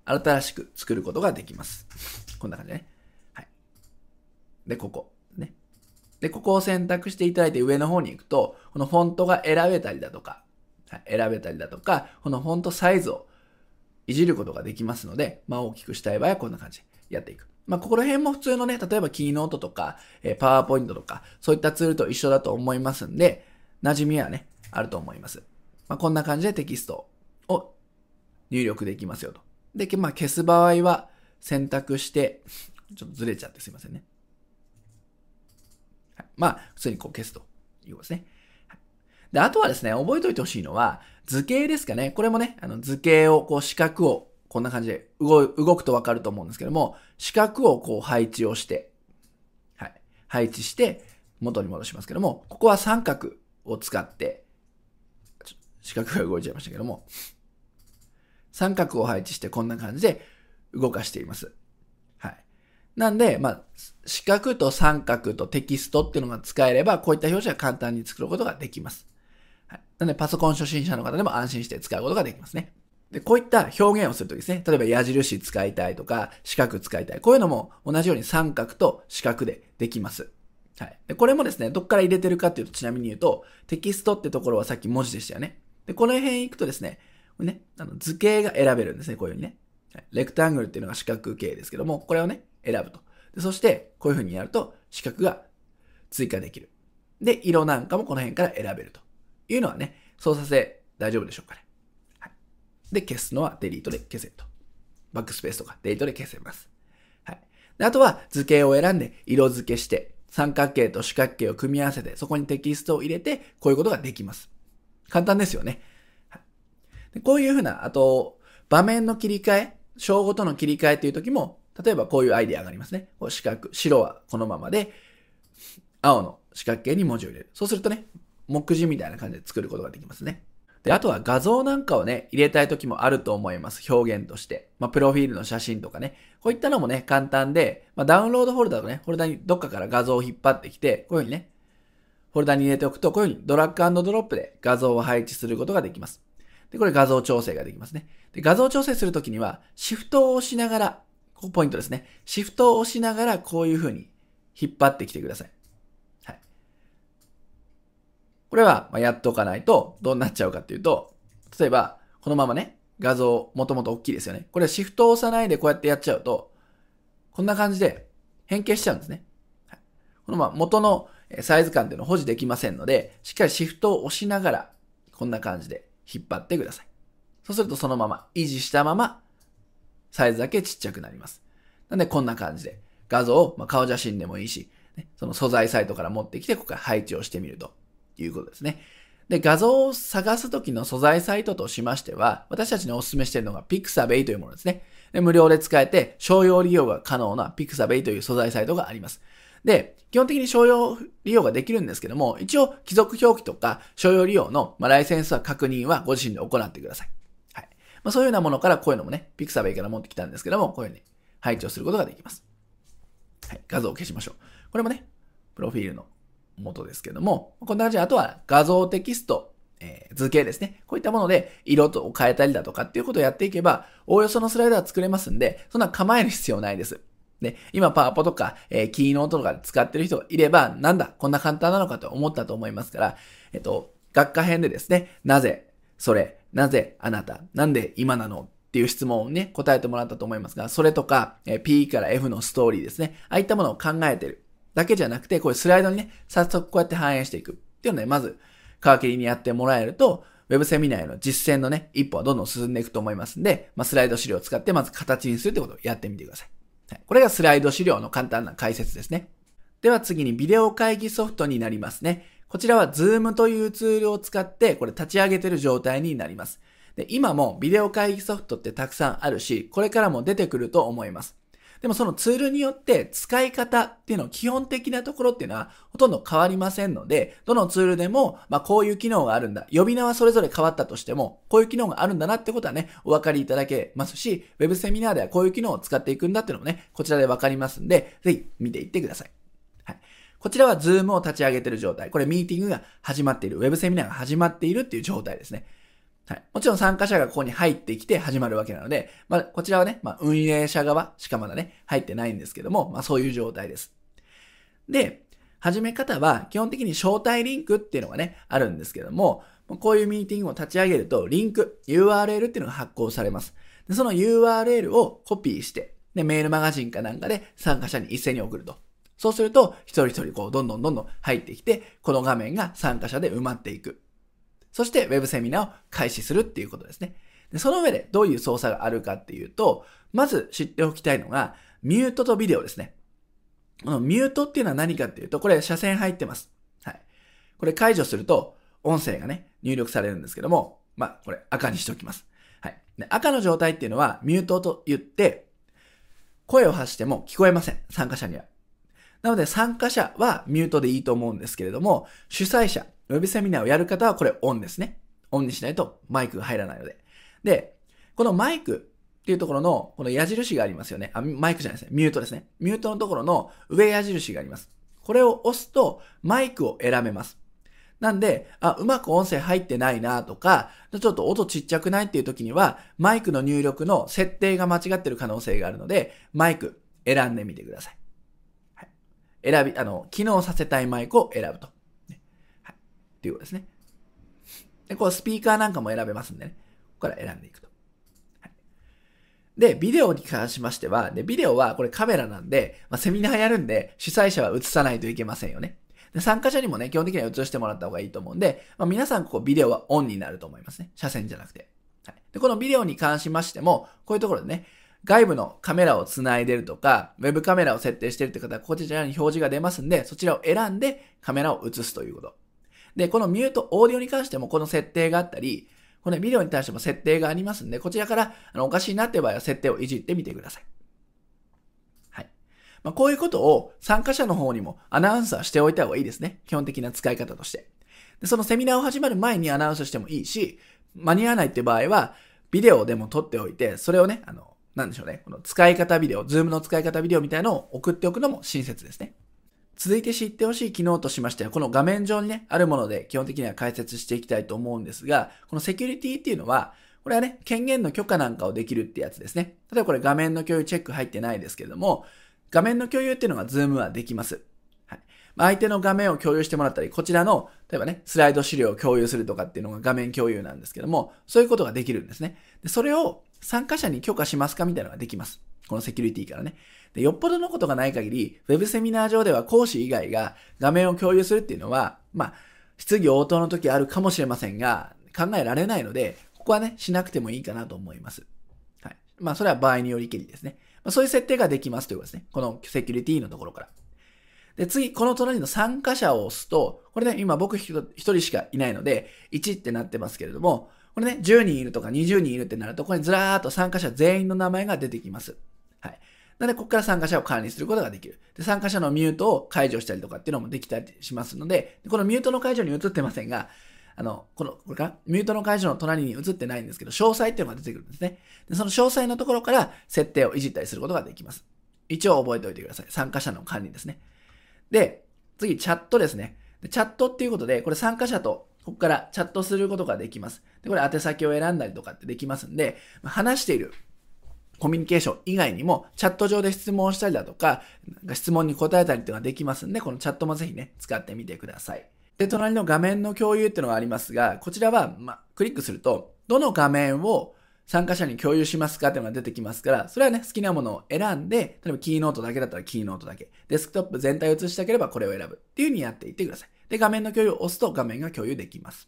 新しく作ることができます。こんな感じでね。はい。で、ここ。ね。で、ここを選択していただいて上の方に行くと、このフォントが選べたりだとか、はい、選べたりだとか、このフォントサイズをいじることができますので、まあ大きくしたい場合はこんな感じでやっていく。まあここら辺も普通のね、例えばキーノートとか、えー、パワーポイントとか、そういったツールと一緒だと思いますんで、馴染みはね、あると思います。まあこんな感じでテキストを入力できますよと。で、まあ消す場合は選択して、ちょっとずれちゃってすいませんね。はい、まあ普通にこう消すということですね。で、あとはですね、覚えておいてほしいのは、図形ですかね。これもね、あの図形を、こう四角をこんな感じで動くとわかると思うんですけども、四角をこう配置をして、はい。配置して元に戻しますけども、ここは三角を使って、四角が動いちゃいましたけども、三角を配置してこんな感じで動かしています。はい。なんで、まあ、四角と三角とテキストっていうのが使えれば、こういった表示は簡単に作ることができます。はい。なので、パソコン初心者の方でも安心して使うことができますね。で、こういった表現をするときですね、例えば矢印使いたいとか、四角使いたい。こういうのも同じように三角と四角でできます。はい。で、これもですね、どっから入れてるかっていうと、ちなみに言うと、テキストってところはさっき文字でしたよね。で、この辺行くとですね、これね、あの図形が選べるんですね、こういうふうにね。はい、レクタングルっていうのが四角形ですけども、これをね、選ぶと。でそして、こういうふうにやると、四角が追加できる。で、色なんかもこの辺から選べるというのはね、操作性大丈夫でしょうかね。はいで、消すのはデリートで消せと。バックスペースとかデリートで消せます。はい。であとは図形を選んで色付けして、三角形と四角形を組み合わせて、そこにテキストを入れて、こういうことができます。簡単ですよね。はい、でこういうふうな、あと、場面の切り替え、章ごとの切り替えっていう時も、例えばこういうアイディアがありますね。こう四角、白はこのままで、青の四角形に文字を入れる。そうするとね、目次みたいな感じで作ることができますね。で、あとは画像なんかをね、入れたい時もあると思います。表現として。まあ、プロフィールの写真とかね。こういったのもね、簡単で、まあ、ダウンロードフォルダとね、フォルダにどっかから画像を引っ張ってきて、こういうふうにね、フォルダに入れておくと、こういうふうにドラッグドロップで画像を配置することができます。で、これ画像調整ができますね。で、画像調整するときには、シフトを押しながら、ここポイントですね。シフトを押しながら、こういうふうに引っ張ってきてください。はい。これは、まやっておかないと、どうなっちゃうかっていうと、例えば、このままね、画像、もともと大きいですよね。これはシフトを押さないでこうやってやっちゃうと、こんな感じで変形しちゃうんですね。はい、このまま元のサイズ感っていうのを保持できませんので、しっかりシフトを押しながら、こんな感じで引っ張ってください。そうするとそのまま維持したまま、サイズだけちっちゃくなります。なんでこんな感じで、画像を、まあ、顔写真でもいいし、ね、その素材サイトから持ってきて、ここから配置をしてみるということですね。で、画像を探すときの素材サイトとしましては、私たちにお勧めしているのが Pixabay というものですね。で無料で使えて、商用利用が可能な Pixabay という素材サイトがあります。で、基本的に商用利用ができるんですけども、一応、貴族表記とか商用利用の、ま、ライセンスは確認はご自身で行ってください。はい。まあ、そういうようなものからこういうのもね、Pixabay から持ってきたんですけども、こういうふうに配置をすることができます。はい。画像を消しましょう。これもね、プロフィールの元ですけども、こんな感じで、あとは画像テキスト、えー、図形ですね。こういったもので色を変えたりだとかっていうことをやっていけば、おおよそのスライダー作れますんで、そんな構える必要ないです。で、今パワポとか、えー、キーノートとかで使ってる人いれば、なんだ、こんな簡単なのかと思ったと思いますから、えっと、学科編でですね、なぜ、それ、なぜ、あなた、なんで今なのっていう質問をね、答えてもらったと思いますが、それとか、え、P から F のストーリーですね。ああいったものを考えてる。だけじゃなくて、これスライドにね、早速こうやって反映していくっていうので、まず、皮切りにやってもらえると、ウェブセミナーへの実践のね、一歩はどんどん進んでいくと思いますんで、まあ、スライド資料を使ってまず形にするってことをやってみてください。はい、これがスライド資料の簡単な解説ですね。では次にビデオ会議ソフトになりますね。こちらは Zoom というツールを使ってこれ立ち上げてる状態になります。で今もビデオ会議ソフトってたくさんあるし、これからも出てくると思います。でもそのツールによって使い方っていうの基本的なところっていうのはほとんど変わりませんので、どのツールでも、まあこういう機能があるんだ。呼び名はそれぞれ変わったとしても、こういう機能があるんだなってことはね、お分かりいただけますし、ウェブセミナーではこういう機能を使っていくんだっていうのもね、こちらで分かりますんで、ぜひ見ていってください。はい。こちらは Zoom を立ち上げてる状態。これミーティングが始まっている。ウェブセミナーが始まっているっていう状態ですね。はい。もちろん参加者がここに入ってきて始まるわけなので、まあ、こちらはね、まあ、運営者側しかまだね、入ってないんですけども、まあ、そういう状態です。で、始め方は基本的に招待リンクっていうのがね、あるんですけども、こういうミーティングを立ち上げると、リンク、URL っていうのが発行されます。でその URL をコピーして、で、メールマガジンかなんかで参加者に一斉に送ると。そうすると、一人一人こう、どんどんどんどん入ってきて、この画面が参加者で埋まっていく。そして、ウェブセミナーを開始するっていうことですね。でその上でどういう操作があるかっていうと、まず知っておきたいのが、ミュートとビデオですね。このミュートっていうのは何かっていうと、これ、斜線入ってます。はい。これ解除すると、音声がね、入力されるんですけども、まあ、これ赤にしておきます。はい。で赤の状態っていうのは、ミュートと言って、声を発しても聞こえません。参加者には。なので参加者はミュートでいいと思うんですけれども、主催者、ウェブセミナーをやる方はこれオンですね。オンにしないとマイクが入らないので。で、このマイクっていうところの、この矢印がありますよね。あ、マイクじゃないですね。ミュートですね。ミュートのところの上矢印があります。これを押すとマイクを選べます。なんで、あ、うまく音声入ってないなとか、ちょっと音ちっちゃくないっていう時には、マイクの入力の設定が間違ってる可能性があるので、マイク選んでみてください。はい。選び、あの、機能させたいマイクを選ぶと。ていうことですね。で、こうスピーカーなんかも選べますんでね。ここから選んでいくと。はい、で、ビデオに関しましては、で、ビデオはこれカメラなんで、まあ、セミナーやるんで、主催者は映さないといけませんよね。で参加者にもね、基本的には映してもらった方がいいと思うんで、まあ、皆さんここビデオはオンになると思いますね。車線じゃなくて。はい、でこのビデオに関しましても、こういうところでね、外部のカメラを繋いでるとか、ウェブカメラを設定してるって方は、こちらに表示が出ますんで、そちらを選んでカメラを映すということ。で、このミュート、オーディオに関してもこの設定があったり、このビデオに対しても設定がありますんで、こちらからあのおかしいなって場合は設定をいじってみてください。はいまあ、こういうことを参加者の方にもアナウンスはしておいた方がいいですね。基本的な使い方として。でそのセミナーを始まる前にアナウンスしてもいいし、間に合わないって場合は、ビデオでも撮っておいて、それをね、あの、なんでしょうね、この使い方ビデオ、ズームの使い方ビデオみたいのを送っておくのも親切ですね。続いて知ってほしい機能としましては、この画面上にね、あるもので基本的には解説していきたいと思うんですが、このセキュリティっていうのは、これはね、権限の許可なんかをできるってやつですね。例えばこれ画面の共有チェック入ってないですけれども、画面の共有っていうのが Zoom はできます。はい。相手の画面を共有してもらったり、こちらの、例えばね、スライド資料を共有するとかっていうのが画面共有なんですけども、そういうことができるんですね。でそれを参加者に許可しますかみたいなのができます。このセキュリティからね。でよっぽどのことがない限り、ウェブセミナー上では講師以外が画面を共有するっていうのは、まあ、質疑応答の時あるかもしれませんが、考えられないので、ここはね、しなくてもいいかなと思います。はい。まあ、それは場合によりけりですね。まあ、そういう設定ができますということですね。このセキュリティのところから。で、次、この隣の参加者を押すと、これね、今僕一人しかいないので、1ってなってますけれども、これね、10人いるとか20人いるってなると、これずらーっと参加者全員の名前が出てきます。なので、ここから参加者を管理することができる。で、参加者のミュートを解除したりとかっていうのもできたりしますので、このミュートの解除に移ってませんが、あの、この、これかミュートの解除の隣に映ってないんですけど、詳細っていうのが出てくるんですね。でその詳細のところから設定をいじったりすることができます。一応覚えておいてください。参加者の管理ですね。で、次、チャットですね。でチャットっていうことで、これ参加者とここからチャットすることができます。で、これ宛先を選んだりとかってできますんで、話しているコミュニケーション以外にも、チャット上で質問したりだとか、質問に答えたりっていうのができますんで、このチャットもぜひね、使ってみてください。で、隣の画面の共有っていうのがありますが、こちらは、ま、クリックすると、どの画面を参加者に共有しますかっていうのが出てきますから、それはね、好きなものを選んで、例えばキーノートだけだったらキーノートだけ、デスクトップ全体を映したければこれを選ぶっていう風にやっていってください。で、画面の共有を押すと画面が共有できます。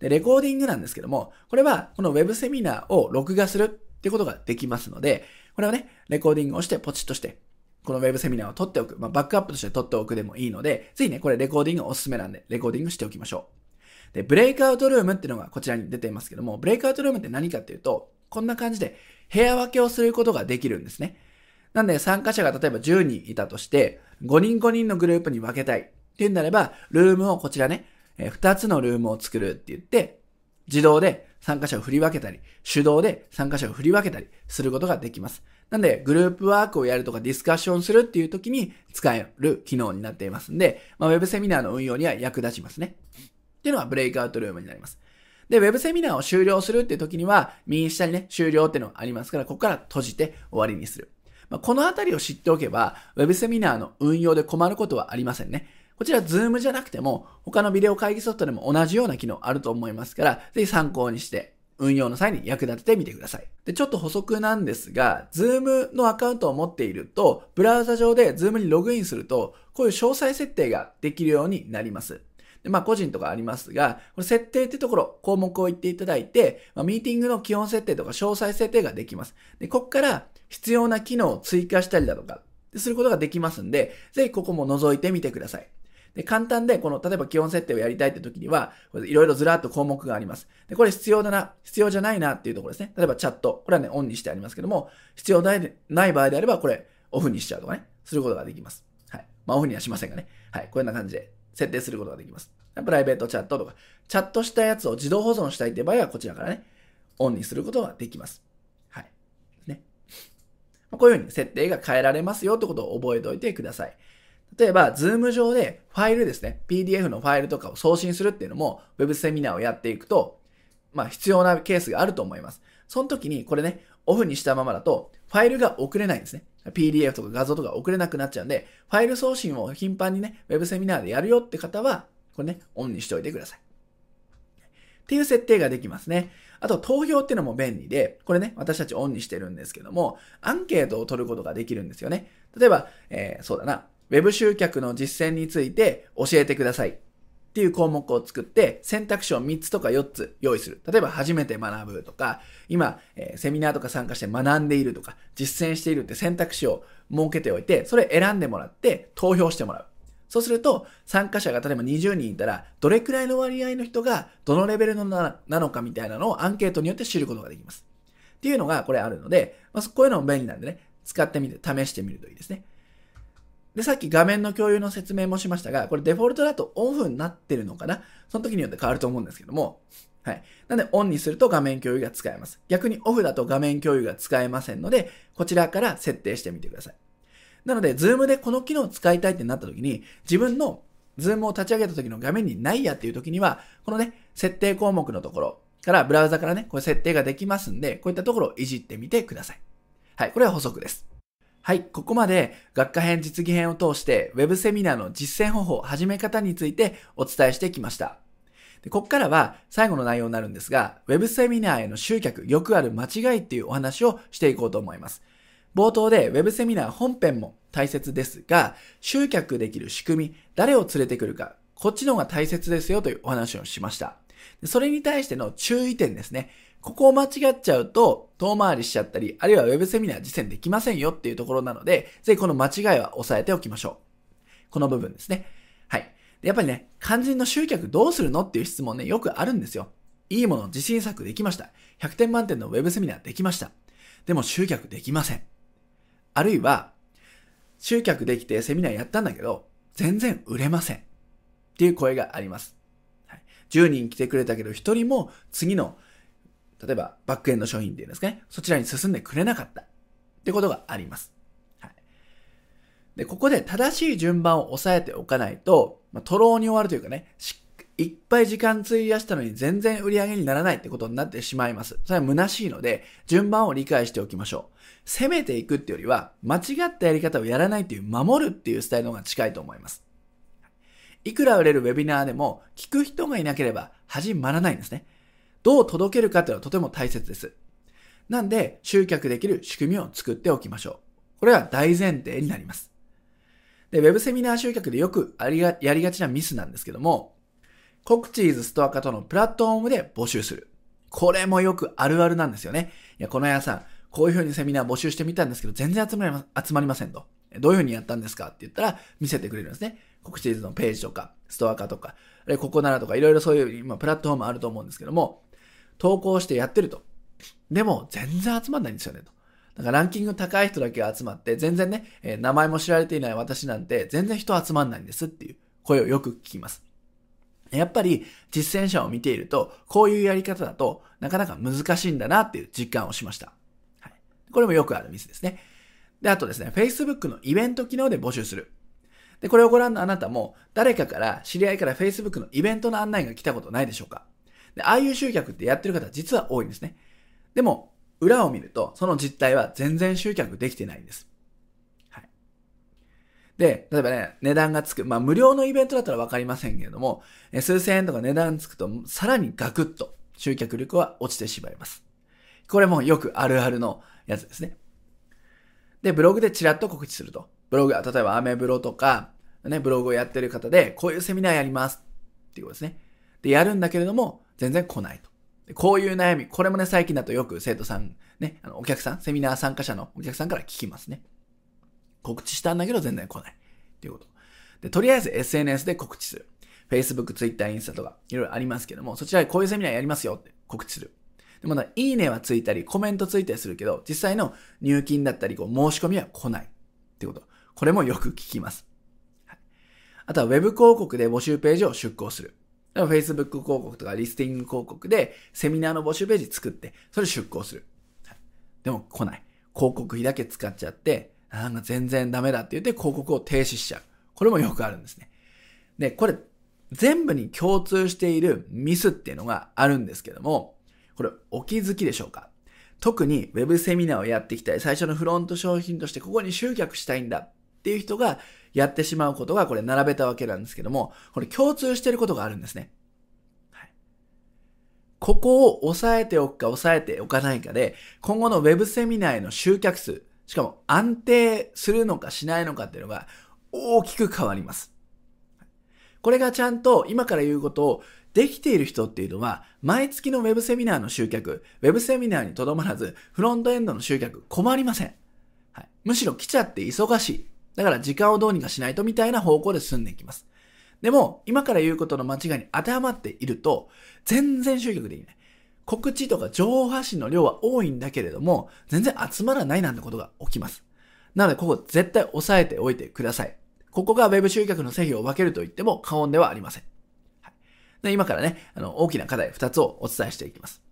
で、レコーディングなんですけども、これはこの Web セミナーを録画するっていうことができますので、これをね、レコーディングをしてポチッとしてこのウェブセミナーを撮っておく。まあ、バックアップとして撮っておくでもいいので、ぜひね、これレコーディングおすすめなんで、レコーディングしておきましょう。で、ブレイクアウトルームっていうのがこちらに出ていますけども、ブレイクアウトルームって何かっていうと、こんな感じで部屋分けをすることができるんですね。なんで参加者が例えば10人いたとして、5人5人のグループに分けたいっていうんであれば、ルームをこちらね、2つのルームを作るって言って、自動で参加者を振り分けたり、手動で参加者を振り分けたりすることができます。なんで、グループワークをやるとかディスカッションするっていう時に使える機能になっていますんで、まあ、ウェブセミナーの運用には役立ちますね。っていうのがブレイクアウトルームになります。で、ウェブセミナーを終了するっていう時には、右下にね、終了っていうのがありますから、ここから閉じて終わりにする。まあ、このあたりを知っておけば、ウェブセミナーの運用で困ることはありませんね。こちら、 Zoom じゃなくても、他のビデオ会議ソフトでも同じような機能あると思いますから、ぜひ参考にして運用の際に役立ててみてください。で、ちょっと補足なんですが、Zoom のアカウントを持っていると、ブラウザ上で Zoom にログインすると、こういう詳細設定ができるようになります。で、まあ、個人とかありますが、これ設定ってところ、項目を行っていただいて、まあ、ミーティングの基本設定とか詳細設定ができます。で、ここから必要な機能を追加したりだとか、することができますんで、ぜひここも覗いてみてください。で、簡単で、この、例えば基本設定をやりたいって時には、いろいろずらっと項目があります。で、これ必要だな、必要じゃないなっていうところですね。例えばチャット。これはね、オンにしてありますけども、必要ない場合であれば、これ、オフにしちゃうとかね、することができます。はい。まあ、オフにはしませんがね。はい。こんな感じで設定することができます。プライベートチャットとか、チャットしたやつを自動保存したいって場合は、こちらからね、オンにすることができます。はい。ね。こういうふうに設定が変えられますよってことを覚えておいてください。例えば、 Zoom 上でファイルですね、PDF のファイルとかを送信するっていうのも、Web セミナーをやっていくと、まあ必要なケースがあると思います。その時にこれね、オフにしたままだと、ファイルが送れないんですね。PDF とか画像とか送れなくなっちゃうんで、ファイル送信を頻繁にね、Web セミナーでやるよって方は、これね、オンにしておいてください。っていう設定ができますね。あと、投票っていうのも便利で、これね、私たちオンにしてるんですけども、アンケートを取ることができるんですよね。例えば、えー、そうだな、Web 集客の実践について教えてくださいっていう項目を作って選択肢を3つとか4つ用意する。例えば初めて学ぶとか、今、え、セミナーとか参加して学んでいるとか、実践しているって選択肢を設けておいて、それ選んでもらって投票してもらう。そうすると、参加者が例えば20人いたら、どれくらいの割合の人がどのレベルのなのかみたいなのをアンケートによって知ることができます。っていうのがこれあるので、まあ、こういうのも便利なんでね、使ってみて、試してみるといいですね。で、さっき画面の共有の説明もしましたが、これデフォルトだとオフになってるのかな？その時によって変わると思うんですけども、はい。なんで、オンにすると画面共有が使えます。逆にオフだと画面共有が使えませんので、こちらから設定してみてください。なので、 Zoom でこの機能を使いたいってなった時に、自分の Zoom を立ち上げた時の画面にないやっていう時には、このね、設定項目のところから、ブラウザからね、これ設定ができますんで、こういったところをいじってみてください。はい。これは補足です。はい、ここまで学科編実技編を通して Web セミナーの実践方法、始め方についてお伝えしてきました。でここからは最後の内容になるんですが、Web セミナーへの集客、よくある間違いっていうお話をしていこうと思います。冒頭で Web セミナー本編も大切ですが、集客できる仕組み、誰を連れてくるか、こっちの方が大切ですよというお話をしました。それに対しての注意点ですね。ここを間違っちゃうと、遠回りしちゃったり、あるいは Web セミナー実践できませんよっていうところなので、ぜひこの間違いは押さえておきましょう。この部分ですね。はい。やっぱりね、肝心の集客どうするのっていう質問ね、よくあるんですよ。いいもの自信作できました。100点満点の Web セミナーできました。でも集客できません。あるいは、集客できてセミナーやったんだけど、全然売れません。っていう声があります。はい、10人来てくれたけど、1人も次の例えばバックエンド商品っていうんですかね、そちらに進んでくれなかったってことがあります。はい。で、ここで正しい順番を押さえておかないと、まあ、トローに終わるというかね、いっぱい時間費やしたのに全然売り上げにならないってことになってしまいます。それは虚しいので、順番を理解しておきましょう。攻めていくっていうよりは、間違ったやり方をやらないっていう、守るっていうスタイルの方が近いと思います。いくら売れるウェビナーでも、聞く人がいなければ始まらないんですね。どう届けるかっていうのはとても大切です。なんで、集客できる仕組みを作っておきましょう。これは大前提になります。で、ウェブセミナー集客でよくありがやりがちなミスなんですけども、コクチーズストア化とのプラットフォームで募集する。これもよくあるあるなんですよね。いや、この屋さん、こういう風にセミナー募集してみたんですけど、全然集まりま集まりませんと。どういう風にやったんですかって言ったら、見せてくれるんですね。コクチーズのページとか、ストア化とか、ここならとか、いろいろそういう今、プラットフォームあると思うんですけども、投稿してやってると。でも、全然集まんないんですよね、と。だからランキング高い人だけが集まって、全然ね、えー、名前も知られていない私なんて、全然人集まんないんですっていう声をよく聞きます。やっぱり実践者を見ていると、こういうやり方だとなかなか難しいんだなっていう実感をしました。はい、これもよくあるミスですね。で、あとですね、Facebook のイベント機能で募集する。で、これをご覧のあなたも、誰かから、知り合いから Facebook のイベントの案内が来たことないでしょうかで、ああいう集客ってやってる方実は多いんですね。でも、裏を見ると、その実態は全然集客できてないんです。はい。で、例えばね、値段がつく。まあ、無料のイベントだったらわかりませんけれども、数千円とか値段つくと、さらにガクッと集客力は落ちてしまいます。これもよくあるあるのやつですね。で、ブログでチラッと告知すると。ブログ、例えばアメブロとか、ね、ブログをやってる方で、こういうセミナーやります。っていうことですね。で、やるんだけれども、全然来ないと。こういう悩み、これもね、最近だとよく生徒さん、ね、あの、お客さん、セミナー参加者のお客さんから聞きますね。告知したんだけど全然来ない。っていうこと。で、とりあえず SNS で告知する。Facebook、Twitter、インスタとか、いろいろありますけども、そちらでこういうセミナーやりますよって告知する。で、まだ、いいねはついたり、コメントついたりするけど、実際の入金だったり、こう、申し込みは来ない。ってこと。これもよく聞きます。はい、あとは、ウェブ広告で募集ページを出稿する。Facebook 広告とかリスティング広告でセミナーの募集ページ作って、それ出稿する。でも来ない。広告費だけ使っちゃって、なんか全然ダメだって言って広告を停止しちゃう。これもよくあるんですね。で、これ全部に共通しているミスっていうのがあるんですけども、これお気づきでしょうか？特に Web セミナーをやっていきたい。最初のフロント商品としてここに集客したいんだっっていう人がやってしまうことがこれ並べたわけなんですけども、これ共通していることがあるんですね。はい、ここを押さえておくか押さえておかないかで、今後の Web セミナーへの集客数、しかも安定するのかしないのかっていうのが大きく変わります。これがちゃんと今から言うことをできている人っていうのは、毎月の Web セミナーの集客、Web セミナーにとどまらず、フロントエンドの集客困りません。はい、むしろ来ちゃって忙しい。だから時間をどうにかしないとみたいな方向で進んでいきます。でも、今から言うことの間違いに当てはまっていると、全然集客できない。告知とか情報発信の量は多いんだけれども、全然集まらないなんてことが起きます。なので、ここ絶対押さえておいてください。ここが Web 集客の製品を分けると言っても過言ではありません。はい、で今からね、あの、大きな課題2つをお伝えしていきます。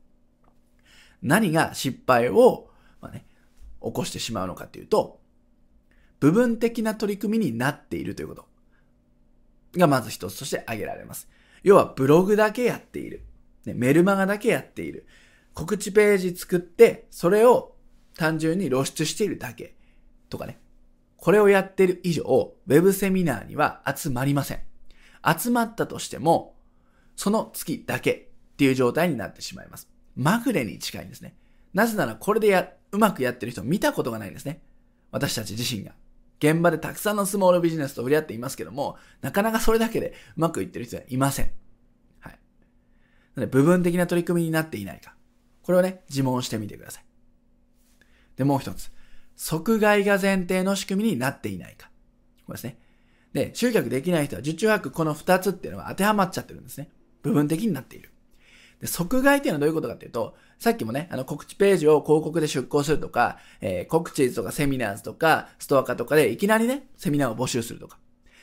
何が失敗を、まあね、起こしてしまうのかというと、部分的な取り組みになっているということがまず一つとして挙げられます。要はブログだけやっている。ね、メルマガだけやっている。告知ページ作って、それを単純に露出しているだけ。とかね。これをやっている以上、ウェブセミナーには集まりません。集まったとしても、その月だけっていう状態になってしまいます。まぐれに近いんですね。なぜならこれでや、うまくやってる人見たことがないんですね。私たち自身が。現場でたくさんのスモールビジネスと触れ合っていますけども、なかなかそれだけでうまくいってる人はいません。はい。なので、部分的な取り組みになっていないか。これをね、自問してみてください。で、もう一つ。即買いが前提の仕組みになっていないか。これですね。で、集客できない人は受注枠この二つっていうのは当てはまっちゃってるんですね。部分的になっている。で、即買いっていうのはどういうことかっていうと、さっきもね、あの告知ページを広告で出稿するとか、えー、告知とかセミナーズとか、ストア化とかでいきなりね、セミナーを募集するとか。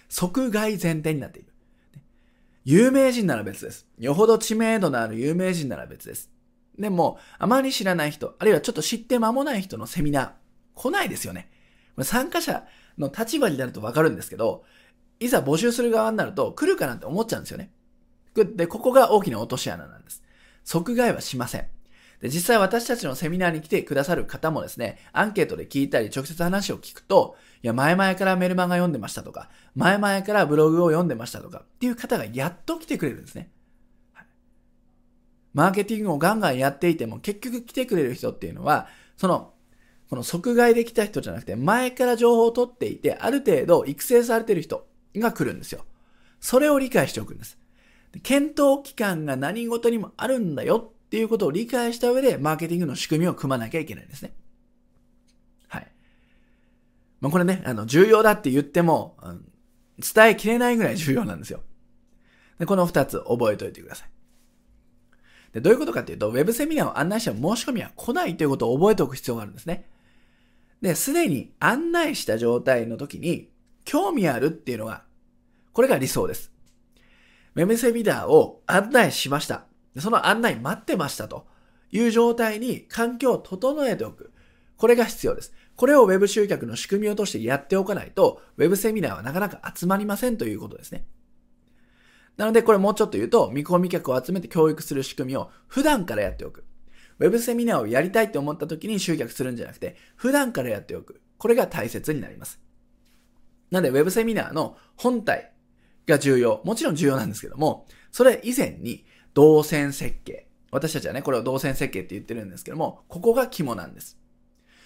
即買い前提になっている。有名人なら別です。よほど知名度のある有名人なら別です。でも、あまり知らない人、あるいはちょっと知って間もない人のセミナー、来ないですよね。参加者の立場になるとわかるんですけど、いざ募集する側になると来るかなって思っちゃうんですよね。で、ここが大きな落とし穴なんです。即買いはしません。で、実際私たちのセミナーに来てくださる方もですね、アンケートで聞いたり直接話を聞くと、いや、前々からメルマガ読んでましたとか、前々からブログを読んでましたとかっていう方がやっと来てくれるんですね。はい、マーケティングをガンガンやっていても結局来てくれる人っていうのは、その、この即買いできた人じゃなくて、前から情報を取っていて、ある程度育成されてる人が来るんですよ。それを理解しておくんです。検討期間が何事にもあるんだよっていうことを理解した上で、マーケティングの仕組みを組まなきゃいけないんですね。はい。まあ、これね、あの、重要だって言っても、うん、伝えきれないぐらい重要なんですよ。で、この二つ覚えておいてください。で、どういうことかっていうと、ウェブセミナーを案内しても申し込みは来ないということを覚えておく必要があるんですね。で、すでに案内した状態の時に、興味あるっていうのが、これが理想です。メメセミナーを案内しました。でその案内待ってましたという状態に環境を整えておく。これが必要です。これを Web 集客の仕組みをとしてやっておかないと、Web セミナーはなかなか集まりませんということですね。なので、これもうちょっと言うと、見込み客を集めて教育する仕組みを普段からやっておく。Web セミナーをやりたいって思った時に集客するんじゃなくて、普段からやっておく。これが大切になります。なので、Web セミナーの本体が重要。もちろん重要なんですけども、それ以前に動線設計。私たちはね、これを動線設計って言ってるんですけども、ここが肝なんです。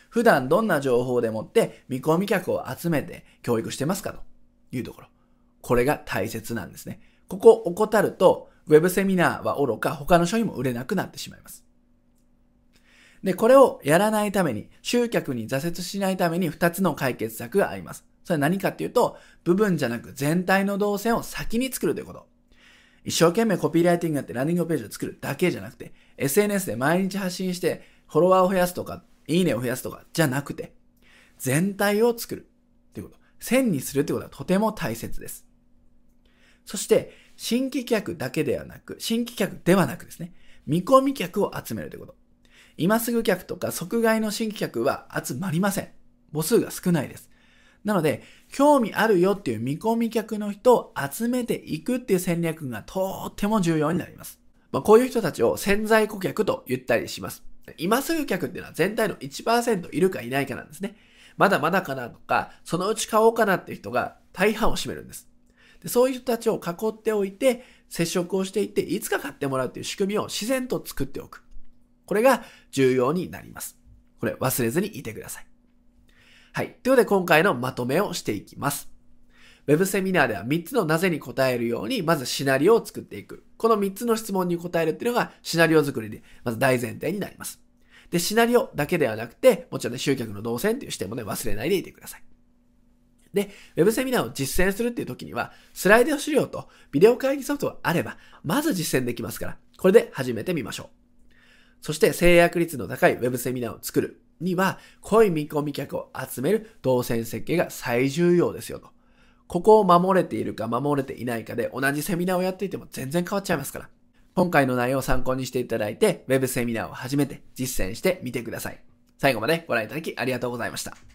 普段どんな情報でもって見込み客を集めて教育してますかというところ。これが大切なんですね。ここを怠ると、ウェブセミナーは愚か、他の書にも売れなくなってしまいます。で、これをやらないために、集客に挫折しないために2つの解決策があります。それは何かっていうと、部分じゃなく全体の動線を先に作るということ。一生懸命コピーライティングやってランディングページを作るだけじゃなくて、SNS で毎日発信して、フォロワーを増やすとか、いいねを増やすとか、じゃなくて、全体を作るっていうこと。線にするってことはとても大切です。そして、新規客だけではなく、新規客ではなくですね、見込み客を集めるということ。今すぐ客とか即買いの新規客は集まりません。母数が少ないです。なので、興味あるよっていう見込み客の人を集めていくっていう戦略がとっても重要になります。まあ、こういう人たちを潜在顧客と言ったりします。今すぐ客っていうのは全体の1%いるかいないかなんですね。まだまだかなとか、そのうち買おうかなっていう人が大半を占めるんです。でそういう人たちを囲っておいて、接触をしていって、いつか買ってもらうっていう仕組みを自然と作っておく。これが重要になります。これ忘れずにいてください。はい。ということで今回のまとめをしていきます。ウェブセミナーでは3つのなぜに答えるように、まずシナリオを作っていく。この3つの質問に答えるっていうのがシナリオ作りで、まず大前提になります。で、シナリオだけではなくて、もちろんね、集客の動線っていう視点もね、忘れないでいてください。で、ウェブセミナーを実践するっていう時には、スライド資料とビデオ会議ソフトがあれば、まず実践できますから、これで始めてみましょう。そして制約率の高いウェブセミナーを作るには、濃い見込み客を集める動線設計が最重要ですよと。ここを守れているか守れていないかで同じセミナーをやっていても全然変わっちゃいますから。今回の内容を参考にしていただいて、Web セミナーを始めて実践してみてください。最後までご覧いただきありがとうございました。